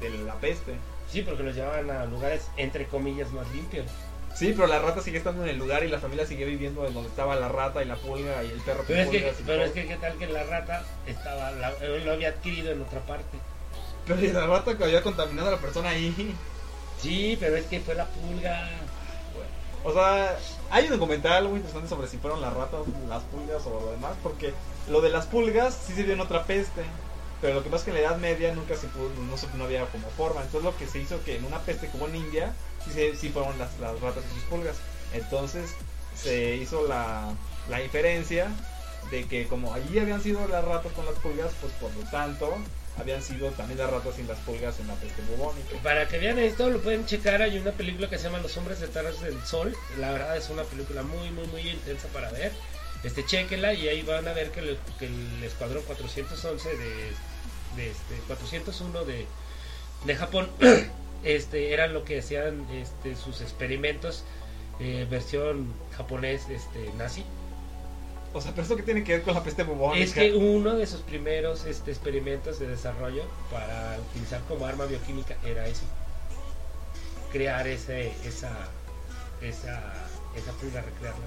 de la peste. Sí, porque los llevaban a lugares, entre comillas, más limpios. Sí, pero la rata sigue estando en el lugar y la familia sigue viviendo en donde estaba la rata y la pulga y el perro Pero es que, pero es que, ¿qué tal que la rata estaba, la- eh, lo había adquirido en otra parte? Pero y la rata que había contaminado a la persona ahí. Sí, pero es que fue la pulga. O sea, hay un documental muy interesante sobre si fueron las ratas, las pulgas o lo demás, porque lo de las pulgas sí se vio en otra peste, pero lo que pasa es que en la Edad Media nunca se pudo, no, se- no había como forma, entonces lo que se hizo que en una peste como en India, sí, sí fueron las, las ratas y sus pulgas, entonces se hizo la, la inferencia de que como allí habían sido las ratas con las pulgas, pues por lo tanto habían sido también las ratas y las pulgas en la peste bubónica. Para que vean esto, lo pueden checar. Hay una película que se llama Los Hombres detrás del Sol. La verdad es una película muy, muy, muy intensa para ver. Este, chequenla y ahí van a ver que, el- que el escuadrón 411 de, de este, 401 de, de Japón este, era lo que hacían este, sus experimentos eh, versión japonés este, nazi. O sea, pero eso que tiene que ver con la peste bubónica. Es que uno de sus primeros este, experimentos de desarrollo para utilizar como arma bioquímica era eso. Crear ese, esa, esa, esa pulga, recrearla.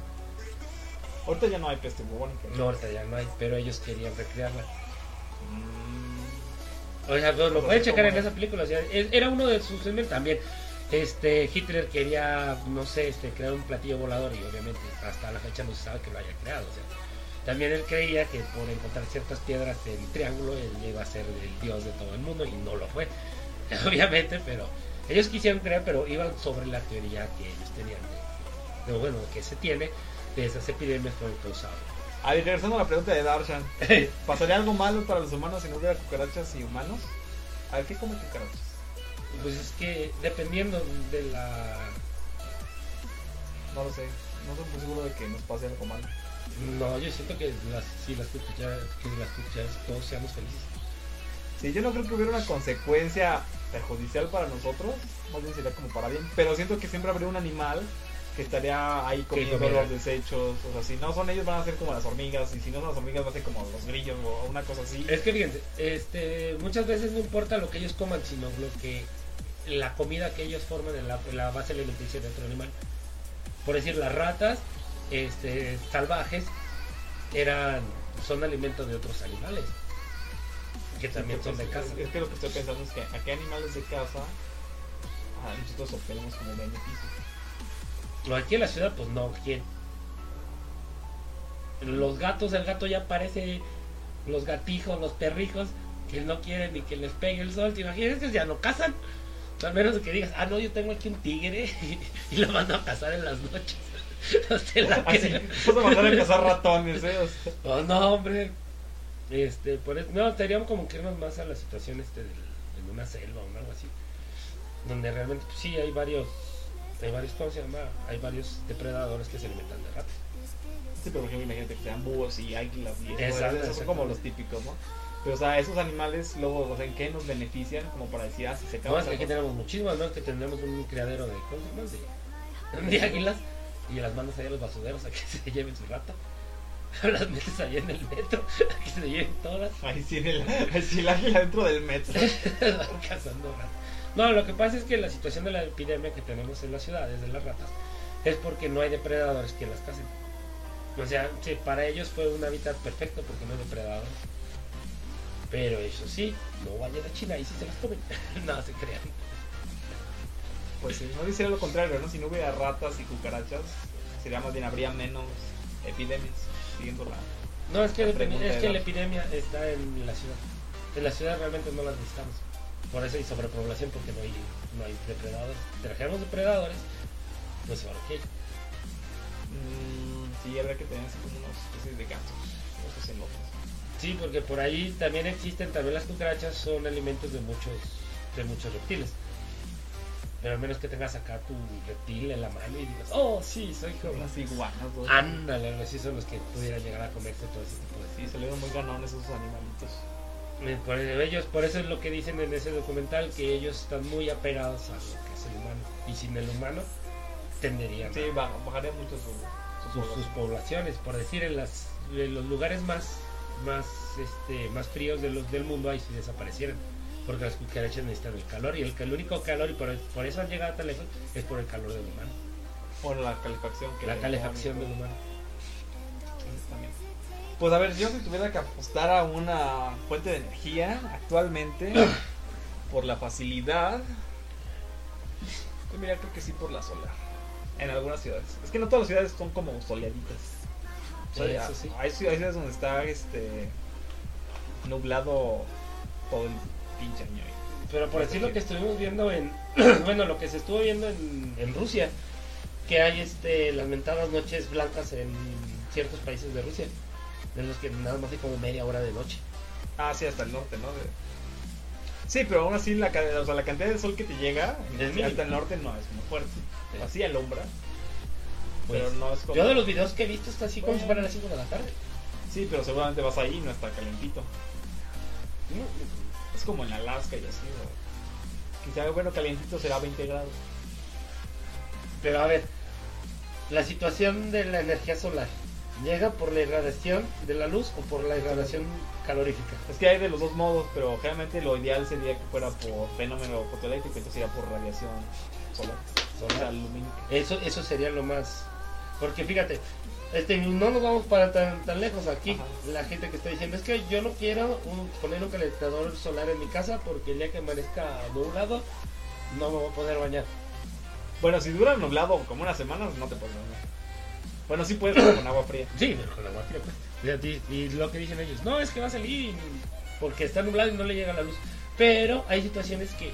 Ahorita ya no hay peste bubónica. No, ahorita ya no hay, pero ellos querían recrearla. Mm, O sea, lo, lo pueden checar en esa película. o sea, es- era uno de sus también. Este, Hitler quería, no sé, este, crear un platillo volador y obviamente hasta la fecha no se sabe que lo haya creado. O sea, También él creía que por encontrar ciertas piedras en triángulo él iba a ser el dios de todo el mundo y no lo fue, obviamente, pero ellos quisieron creer, pero iban sobre la teoría que ellos tenían, de, de, bueno, que se tiene de esas epidemias fueron causadas. A ver, regresando a la pregunta de Darshan, ¿pasaría algo malo para los humanos si no hubiera cucarachas y humanos? A ver, ¿qué comen cucarachas? Pues es que dependiendo de la... No lo sé, no estoy muy seguro de que nos pase algo malo. No, yo siento que las, si las cucharas, que las cucharas todos seamos felices. Sí, yo no creo que hubiera una consecuencia perjudicial para nosotros, más bien sería como para bien, pero siento que siempre habría un animal que estaría ahí comiendo los desechos, o sea, si no son ellos van a ser como las hormigas, y si no son las hormigas van a ser como los grillos o una cosa así. Es que fíjense, este, muchas veces no importa lo que ellos coman, sino lo que la comida que ellos forman en la, en la base alimenticia de otro animal. Por decir, las ratas este, salvajes eran son alimentos de otros animales que también son de casa. Es que lo que estoy pensando es que a qué animales de casa nosotros obtenemos como beneficio. No, aquí en la ciudad, pues no, ¿quién? Los gatos, el gato ya parece los gatijos, los perrijos, que no quieren ni que les pegue el sol. ¿Te imaginas que ya no cazan? Al menos que digas, ah, no, yo tengo aquí un tigre y lo mando a cazar en las noches. La creo. vas a mandar a cazar ratones, ¿eh? O sea, Oh, no, hombre. Este, por eso, no, estaríamos como que irnos más a la situación este del, en una selva o algo así. Donde realmente, pues, sí, hay varios, hay varios, ¿cómo se llama? Hay varios depredadores que se alimentan de ratas. Sí, pero por ejemplo, imagínate que sean búhos y águilas y eso, Exacto, esos son como los típicos, ¿no? Pero, o sea, esos animales, luego, o sea, ¿en qué nos benefician? Como para decir, ah, si se No, acaba que aquí tenemos muchísimas, ¿no? Que tendremos un criadero de, ¿cómo se llama? De, águilas y las mandas allá a los basureros a que se lleven su rata. Las metes allá en el metro a que se lleven todas. Ahí sí, el, ahí sí el águila dentro del metro. Van cazando ratas. No, lo que pasa es que la situación de la epidemia que tenemos en las ciudades de las ratas es porque no hay depredadores que las casen. O sea, sí, para ellos fue un hábitat perfecto porque no hay depredadores. Pero eso sí, no vayan a China y sí se las comen. no se crean. Pues si no hiciera lo contrario, ¿no? Si no hubiera ratas y cucarachas, sería más bien, habría menos epidemias, siguiendo la... No, es que, La es que la epidemia está en la ciudad. En la ciudad realmente no las necesitamos. Por eso hay sobrepoblación porque no hay, no hay depredadores. Si trajéramos depredadores, pues ahora qué. Mm, sí, habría que tener así como unos especies de gatos, unos ocelotes. Sí, porque por ahí también existen, también las cucarachas son alimentos de muchos, de muchos reptiles. Pero al menos que tengas acá tu reptil en la mano y digas, oh, sí, soy como... Unas iguanas. Ándale, así son los que pudieran llegar a comerse todo ese tipo de Sí, salieron muy ganones esos animalitos. Por ellos, por eso es lo que dicen en ese documental, que ellos están muy apegados a lo que es el humano. Y sin el humano tenderían Sí, a ba- bajaría mucho su, su sus, sus poblaciones. Por decir, en, las, en los lugares más, más, este, más fríos de los, del mundo, ahí sí desaparecieran. Porque las cucarachas necesitan el calor. Y el, el único calor, y por, por eso han llegado tan lejos, es por el calor del humano. Bueno, la calefacción que La le calefacción del humano. También. Pues a ver, yo si tuviera que apostar a una fuente de energía actualmente, por la facilidad, pues mira, creo que sí por la solar. En algunas ciudades. Es que no todas las ciudades son como soleaditas. O sea, Eso sí. hay, ciudades hay ciudades donde está este nublado todo el pinche año. Pero por decir lo que estuvimos viendo en, bueno, lo que se estuvo viendo en, en Rusia, que hay este lamentadas noches blancas en ciertos países de Rusia, de los que nada más hay como media hora de noche. Ah, sí, hasta el norte, ¿no? De- Sí, pero aún así la, o sea, la cantidad de sol que te llega Es hasta el norte no es muy fuerte. Sí. Así alumbra, Pues, pero no es como... Yo de los videos que he visto está así como si fueran las 5 de la tarde. Sí, pero seguramente vas ahí y no está calentito. Es como en Alaska y así, ¿no? Quizá, bueno, calientito será 20 grados. Pero a ver, la situación de la energía solar, ¿llega por la irradiación de la luz o por la irradiación calorífica? Es que hay de los dos modos, pero generalmente lo ideal sería que fuera por fenómeno fotoeléctrico, entonces sería por radiación solar, Solar. Eso, eso sería lo más. Porque fíjate, este, no nos vamos para tan, tan lejos aquí. Ajá. La gente que está diciendo es que yo no quiero un- poner un calentador solar en mi casa porque el día que amanezca nublado no me voy a poder bañar. Bueno, si dura nublado como unas semanas, no te puedes bañar. Bueno, sí puedes, pero con agua fría. Sí, pero con agua fría, pues. Y, lo que dicen ellos, no, es que va a salir porque está nublado y no le llega la luz. Pero hay situaciones que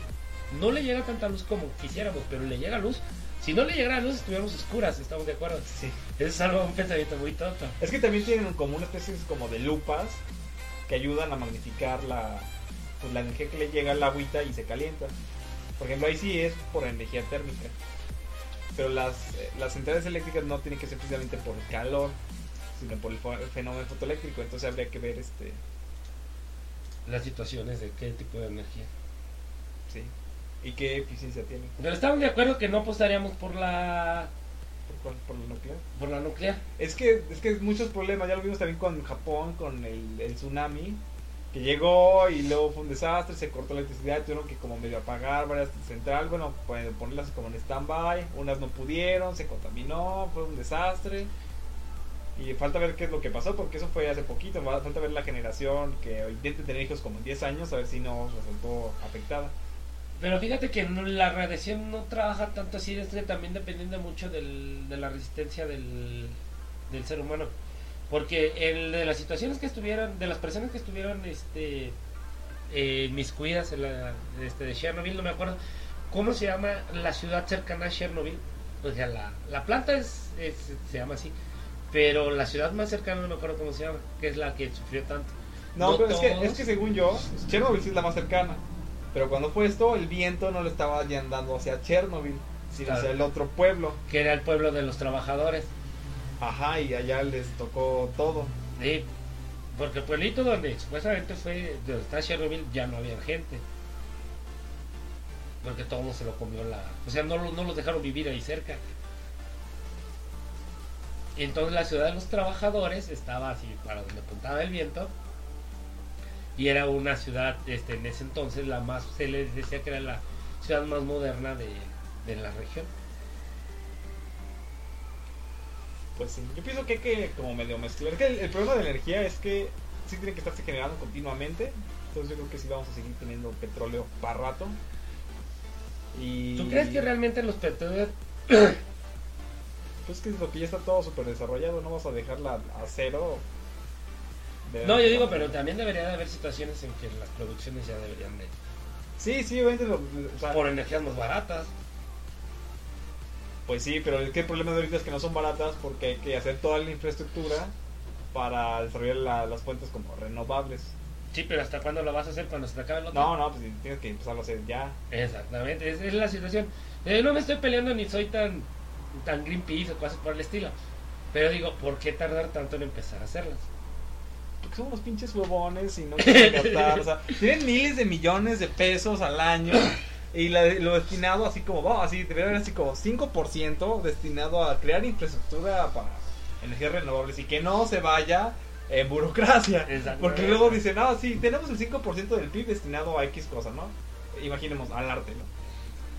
no le llega tanta luz como quisiéramos, pero le llega luz. Si no le llegara luz, estuviéramos oscuras, estamos de acuerdo. Sí. Eso es algo, un pensamiento muy tonto. Es que también tienen como una especie como de lupas que ayudan a magnificar la, pues, la energía que le llega al agüita y se calienta. Por ejemplo, ahí sí es por energía térmica. Pero las, eh, las centrales eléctricas no tienen que ser precisamente por calor, sino por el fenómeno fotoeléctrico. Entonces habría que ver este. Las situaciones de qué tipo de energía. Sí. ¿Y qué eficiencia tiene? Pero estamos de acuerdo que no apostaríamos por la ¿Por, cuál? ¿Por lo nuclear? por la nuclear. Es que, es que muchos problemas, ya lo vimos también con Japón, con el, el tsunami, que llegó y luego fue un desastre, se cortó la electricidad, tuvieron que como medio apagar varias centrales, bueno, pues, ponerlas como en stand-by, unas no pudieron, se contaminó, fue un desastre. Y falta ver qué es lo que pasó, porque eso fue hace poquito, falta ver la generación que intente tener hijos como en 10 años, a ver si no resultó afectada. Pero fíjate que la radiación no trabaja tanto así, es que también dependiendo mucho del, de la resistencia del, del ser humano. Porque el de las situaciones que estuvieron, de las personas que estuvieron este, eh, inmiscuidas en la, este, de Chernobyl, no me acuerdo, ¿cómo se llama la ciudad cercana a Chernobyl? O sea, la, la planta es, es- se llama así, pero la ciudad más cercana no me acuerdo cómo se llama, que es la que sufrió tanto. No, No pero es que, es que según yo, Chernobyl sí es la más cercana. Pero cuando fue esto, el viento no le estaba andando hacia Chernobyl, sino Claro. hacia el otro pueblo. Que era el pueblo de los trabajadores. Ajá, y allá les tocó todo. Sí, porque el pueblito donde supuestamente fue, donde está Chernobyl, ya no había gente. Porque todo se lo comió la... O sea, no, no los dejaron vivir ahí cerca. Entonces la ciudad de los trabajadores estaba así para donde apuntaba el viento. Y era una ciudad, este, en ese entonces, la más, se les decía que era la ciudad más moderna de, de la región. Pues sí, yo pienso que hay que como medio mezclar. Es que el, el problema de la energía es que sí tiene que estarse generando continuamente. Entonces yo creo que sí vamos a seguir teniendo petróleo para rato. Y... ¿Tú crees que realmente los petróleos Pues que es lo que ya está todo súper desarrollado, no vas a dejarla a cero. De- No, yo digo, pero también debería de haber situaciones en que las producciones ya deberían de... Sí, sí, obviamente. lo- o sea, Por energías más baratas. Pues sí, pero es que el problema de ahorita es que no son baratas porque hay que hacer toda la infraestructura para desarrollar la- las fuentes como renovables. Sí, pero ¿hasta cuándo lo vas a hacer cuando se te acabe el otro? No, no, pues tienes que empezarlo a hacer ya. Exactamente, esa es la situación. Eh, no me estoy peleando ni soy tan, tan Greenpeace o cosas por el estilo. Pero digo, ¿por qué tardar tanto en empezar a hacerlas? Porque son unos pinches huevones y no quieren gastar. o sea, tienen miles de millones de pesos al año y la- lo destinado así como, oh, así, debería haber así como 5% destinado a crear infraestructura para energías renovables y que no se vaya en burocracia. Exactamente. Porque luego dicen, ah, sí, tenemos el 5% del PIB destinado a X cosa, ¿no? Imaginemos al arte, ¿no?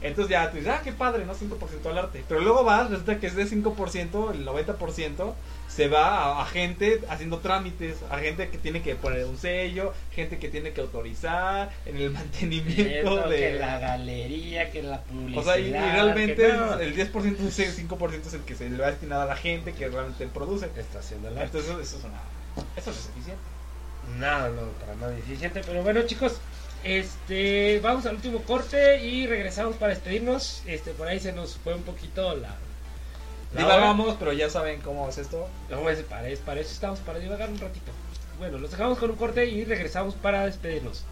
Entonces ya tú dices, ah, qué padre, ¿no? 5% al arte. Pero luego vas, resulta que es de 5%, el 90% se va a, a gente haciendo trámites, a gente que tiene que poner un sello, gente que tiene que autorizar en el mantenimiento de... Que la galería, que la publicidad. O sea, y, y realmente no. el 10% es el 5% es el que se le va destinado a la gente que realmente produce. Está haciendo el arte. Entonces eso es una... Eso no es eficiente. Nada, no, para nada eficiente. Pero bueno, chicos, este, vamos al último corte y regresamos para despedirnos. Este, por ahí se nos fue un poquito la. la. Divagamos, pero ya saben cómo es esto. No, es para, es para eso estamos, para divagar un ratito. Bueno, los dejamos con un corte y regresamos para despedirnos.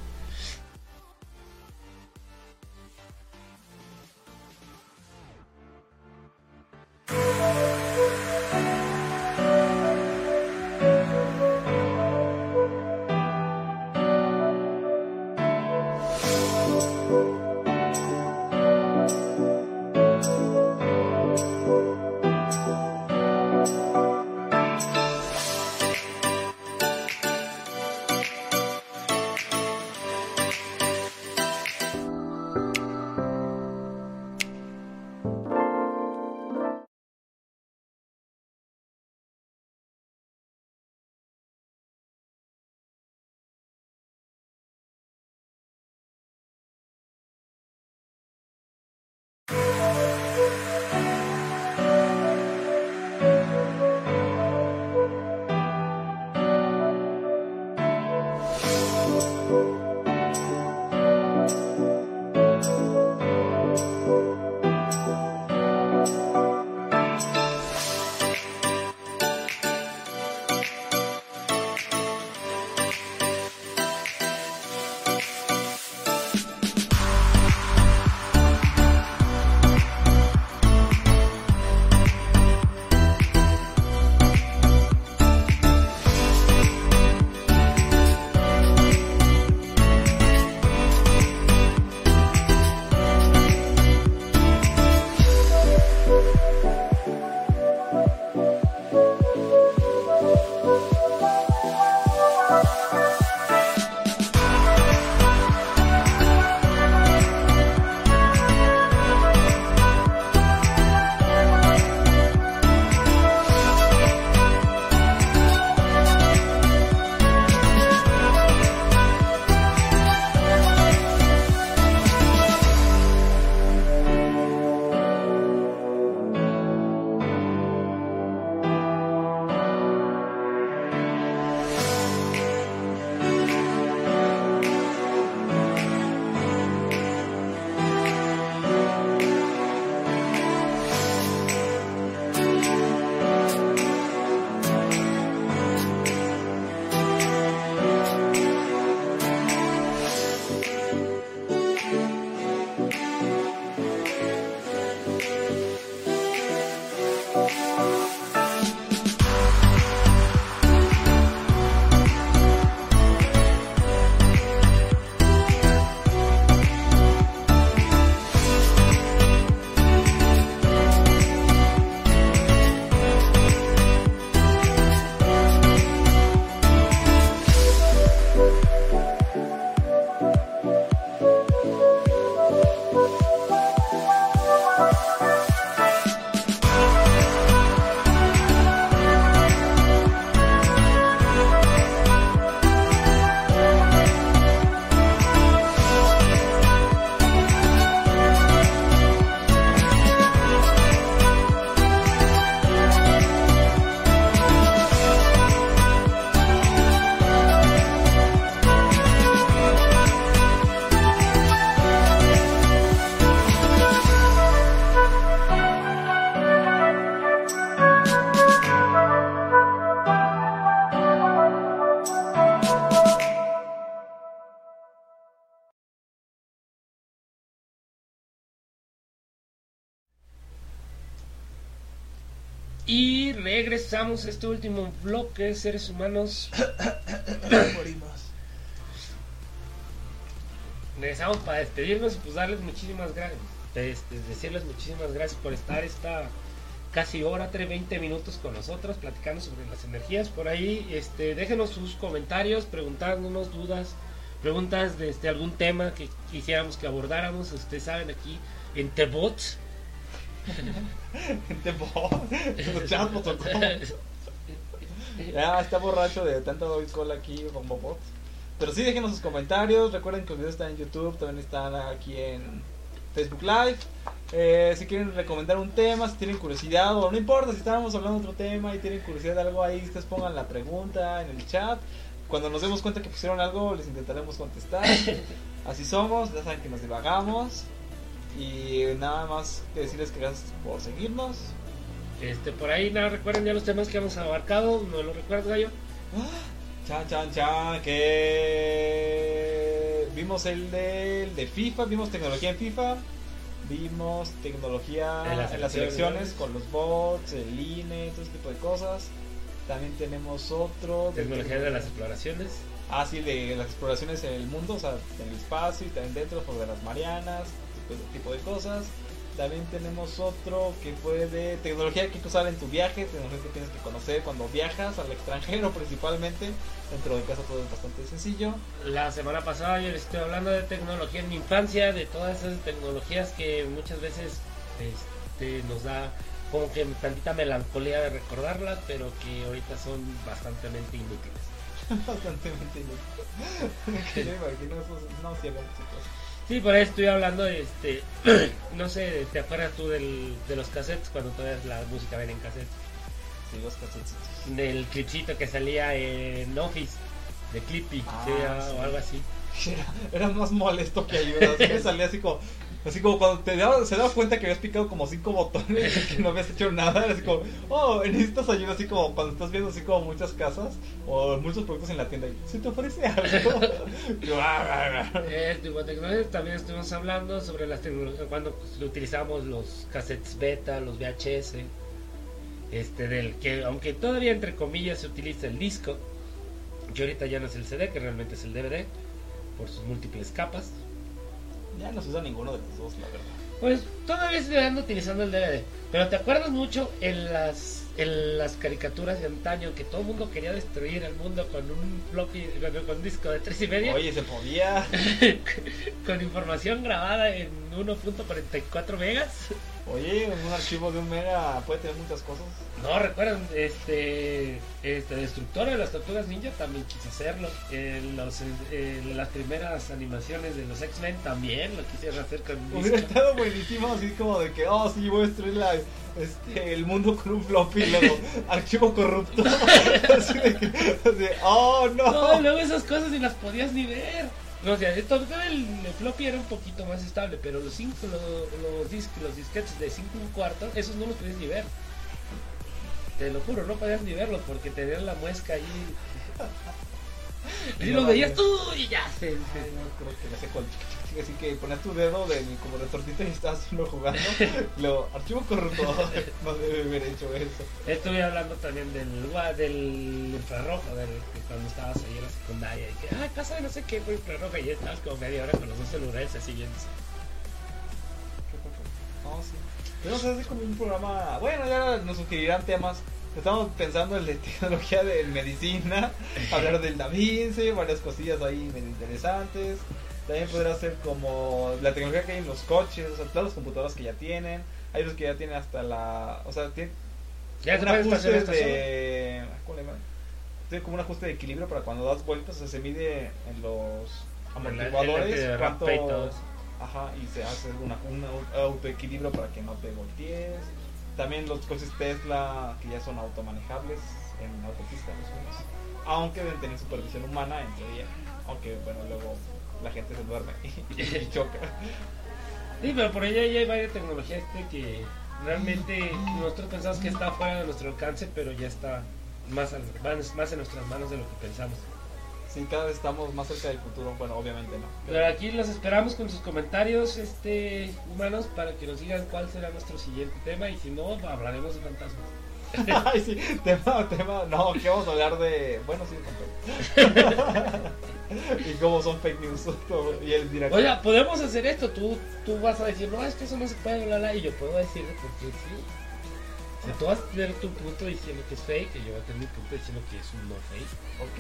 A este último bloque, seres humanos. Morimos. Regresamos para despedirnos y pues darles muchísimas gracias. Decirles muchísimas gracias por estar esta casi hora, 3, 20 minutos con nosotros, platicando sobre las energías. Por ahí, este, déjenos sus comentarios, preguntándonos dudas, preguntas de este, algún tema que quisiéramos que abordáramos. Ustedes saben, aquí en Tebots. Gente bot. Ya está borracho de tanto alcohol aquí, bombo bot. Pero sí, déjenos sus comentarios. Recuerden que los videos están en YouTube, también están aquí en Facebook Live. Eh, si quieren recomendar un tema, si tienen curiosidad, o no importa si estábamos hablando de otro tema y tienen curiosidad de algo ahí, ustedes pongan la pregunta en el chat. Cuando nos demos cuenta que pusieron algo, les intentaremos contestar. Así somos, ya saben que nos divagamos. Y nada más que decirles que gracias por seguirnos. Este, por ahí, nada, recuerden ya los temas que hemos abarcado. ¿No lo recuerdas, Gallo? Chan, chan, chan, que vimos el de, el de FIFA, vimos tecnología en FIFA, vimos tecnología En en las las, elecciones. con los bots, el INE, todo ese tipo de cosas. También tenemos otro Tecnología de las exploraciones. Ah, sí, de las exploraciones en el mundo, o sea, en el espacio y también dentro, por de las Marianas, tipo de, tipo de cosas. También tenemos otro que fue de tecnología que hay que usar en tu viaje, tecnología que tienes que conocer cuando viajas al extranjero principalmente. Dentro de casa todo es bastante sencillo. La semana pasada yo les estoy hablando de tecnología en mi infancia, de todas esas tecnologías que muchas veces este, nos da como que tantita melancolía de recordarlas, pero que ahorita son bastante inútiles. bastante inútil. que yo imagino esos no cielos, chicos. Sí, por ahí estoy hablando de este, no sé, ¿te acuerdas tú del, de los cassettes cuando todavía la música ven en cassette? Sí, los cassettecitos. Del clipcito que salía en Office, de Clippy, Ah, sí, sí. o algo así. Era, era más molesto que ayuda. Así me salía así como. Así como cuando te daba, se daba cuenta que habías picado como cinco botones y que no habías hecho nada, así como, oh, necesitas ayuda, así como cuando estás viendo así como muchas casas o muchos productos en la tienda y ¿se te ofrece algo? Eh, también estuvimos hablando sobre las tecnologías cuando utilizamos los cassettes beta, los VHS, este del que aunque todavía entre comillas se utiliza el disco, que ahorita ya no es el CD, que realmente es el DVD por sus múltiples capas. Ya no se usa ninguno de los dos, la verdad. Pues todavía se anda utilizando el DVD, pero te acuerdas mucho en las en las caricaturas de antaño que todo el mundo quería destruir el mundo con un floppy, con, con un disco de tres y media. Oye, se podía. con información grabada en 1.44 megas. Oye, un archivo de un mega puede tener muchas cosas. No, recuerdan, este, este Destructora de las Tortugas Ninja también quiso hacerlo. Los, las primeras animaciones de los X-Men también lo quisieron hacer con un Hubiera estado buenísimo, así como de que, oh, sí, voy a destruir la, este, el mundo con un floppy y luego archivo corrupto. así de que, así, oh, no. No, luego esas cosas ni las podías ni ver. No, o sea, el, el floppy era un poquito más estable, pero los cinco, los, los, dis- los disquetes de 5 y un cuarto, esos no los podías ni ver. Te lo juro, no podías ni verlos porque tenían la muesca ahí. Y No, lo veías tú y ya se, Ay, no creo que le así que ponías tu dedo de, como de tortita y estabas uno jugando. luego, archivo corrupto. no debe haber hecho eso. Estuve hablando también del, del infrarrojo, del, cuando estabas ahí en la secundaria, y que, ay, pasa de no sé qué fue infrarrojo, y ya estabas como media hora con los dos celulares así yéndose. No, sí. Podemos hacer como un programa. Bueno, ya nos sugerirán temas. Estamos pensando en de tecnología de medicina, hablar del Da Vinci, varias cosillas ahí medio interesantes. También podrá ser como la tecnología que hay en los coches, o sea, todas las computadoras que ya tienen. Hay los que ya tienen hasta la. O sea, tienen Ya se un ajuste de. ¿Cómo le llaman? Tiene como un ajuste de equilibrio para cuando das vueltas, o sea, se mide en los amortiguadores que cuánto. Ajá, y se hace una, un au- autoequilibrio para que no te voltees. También los coches Tesla que ya son automanejables en autopista, los unos. Aunque deben tener supervisión humana en teoría. Aunque bueno, luego la gente se duerme y, choca. Sí, pero por ella ya hay varias tecnologías este que realmente nosotros pensamos que está fuera de nuestro alcance, pero ya está más, al- más, más en nuestras manos de lo que pensamos. Sí, cada vez estamos más cerca del futuro. Bueno, obviamente no. Pero aquí los esperamos con sus comentarios este humanos para que nos digan cuál será nuestro siguiente tema y si no, hablaremos de fantasmas. Ay, sí, tema, tema. No, que vamos a hablar de. Bueno, sí, y cómo son fake news. y él dirá. Oye, podemos hacer esto. Tú, tú vas a decir, no, es que eso no se puede, bla, bla. Y yo puedo decir, porque sí. O sea, tú vas a tener tu punto diciendo que es fake. Y yo voy a tener mi punto diciendo que es un no fake. Ok.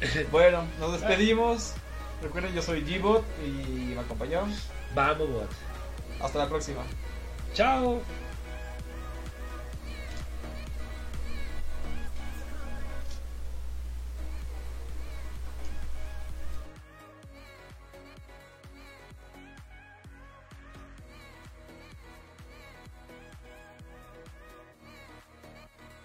Bueno, nos despedimos. Recuerden, yo soy G-Bot y me acompañó. Vamos, bot. Hasta la próxima. Chao.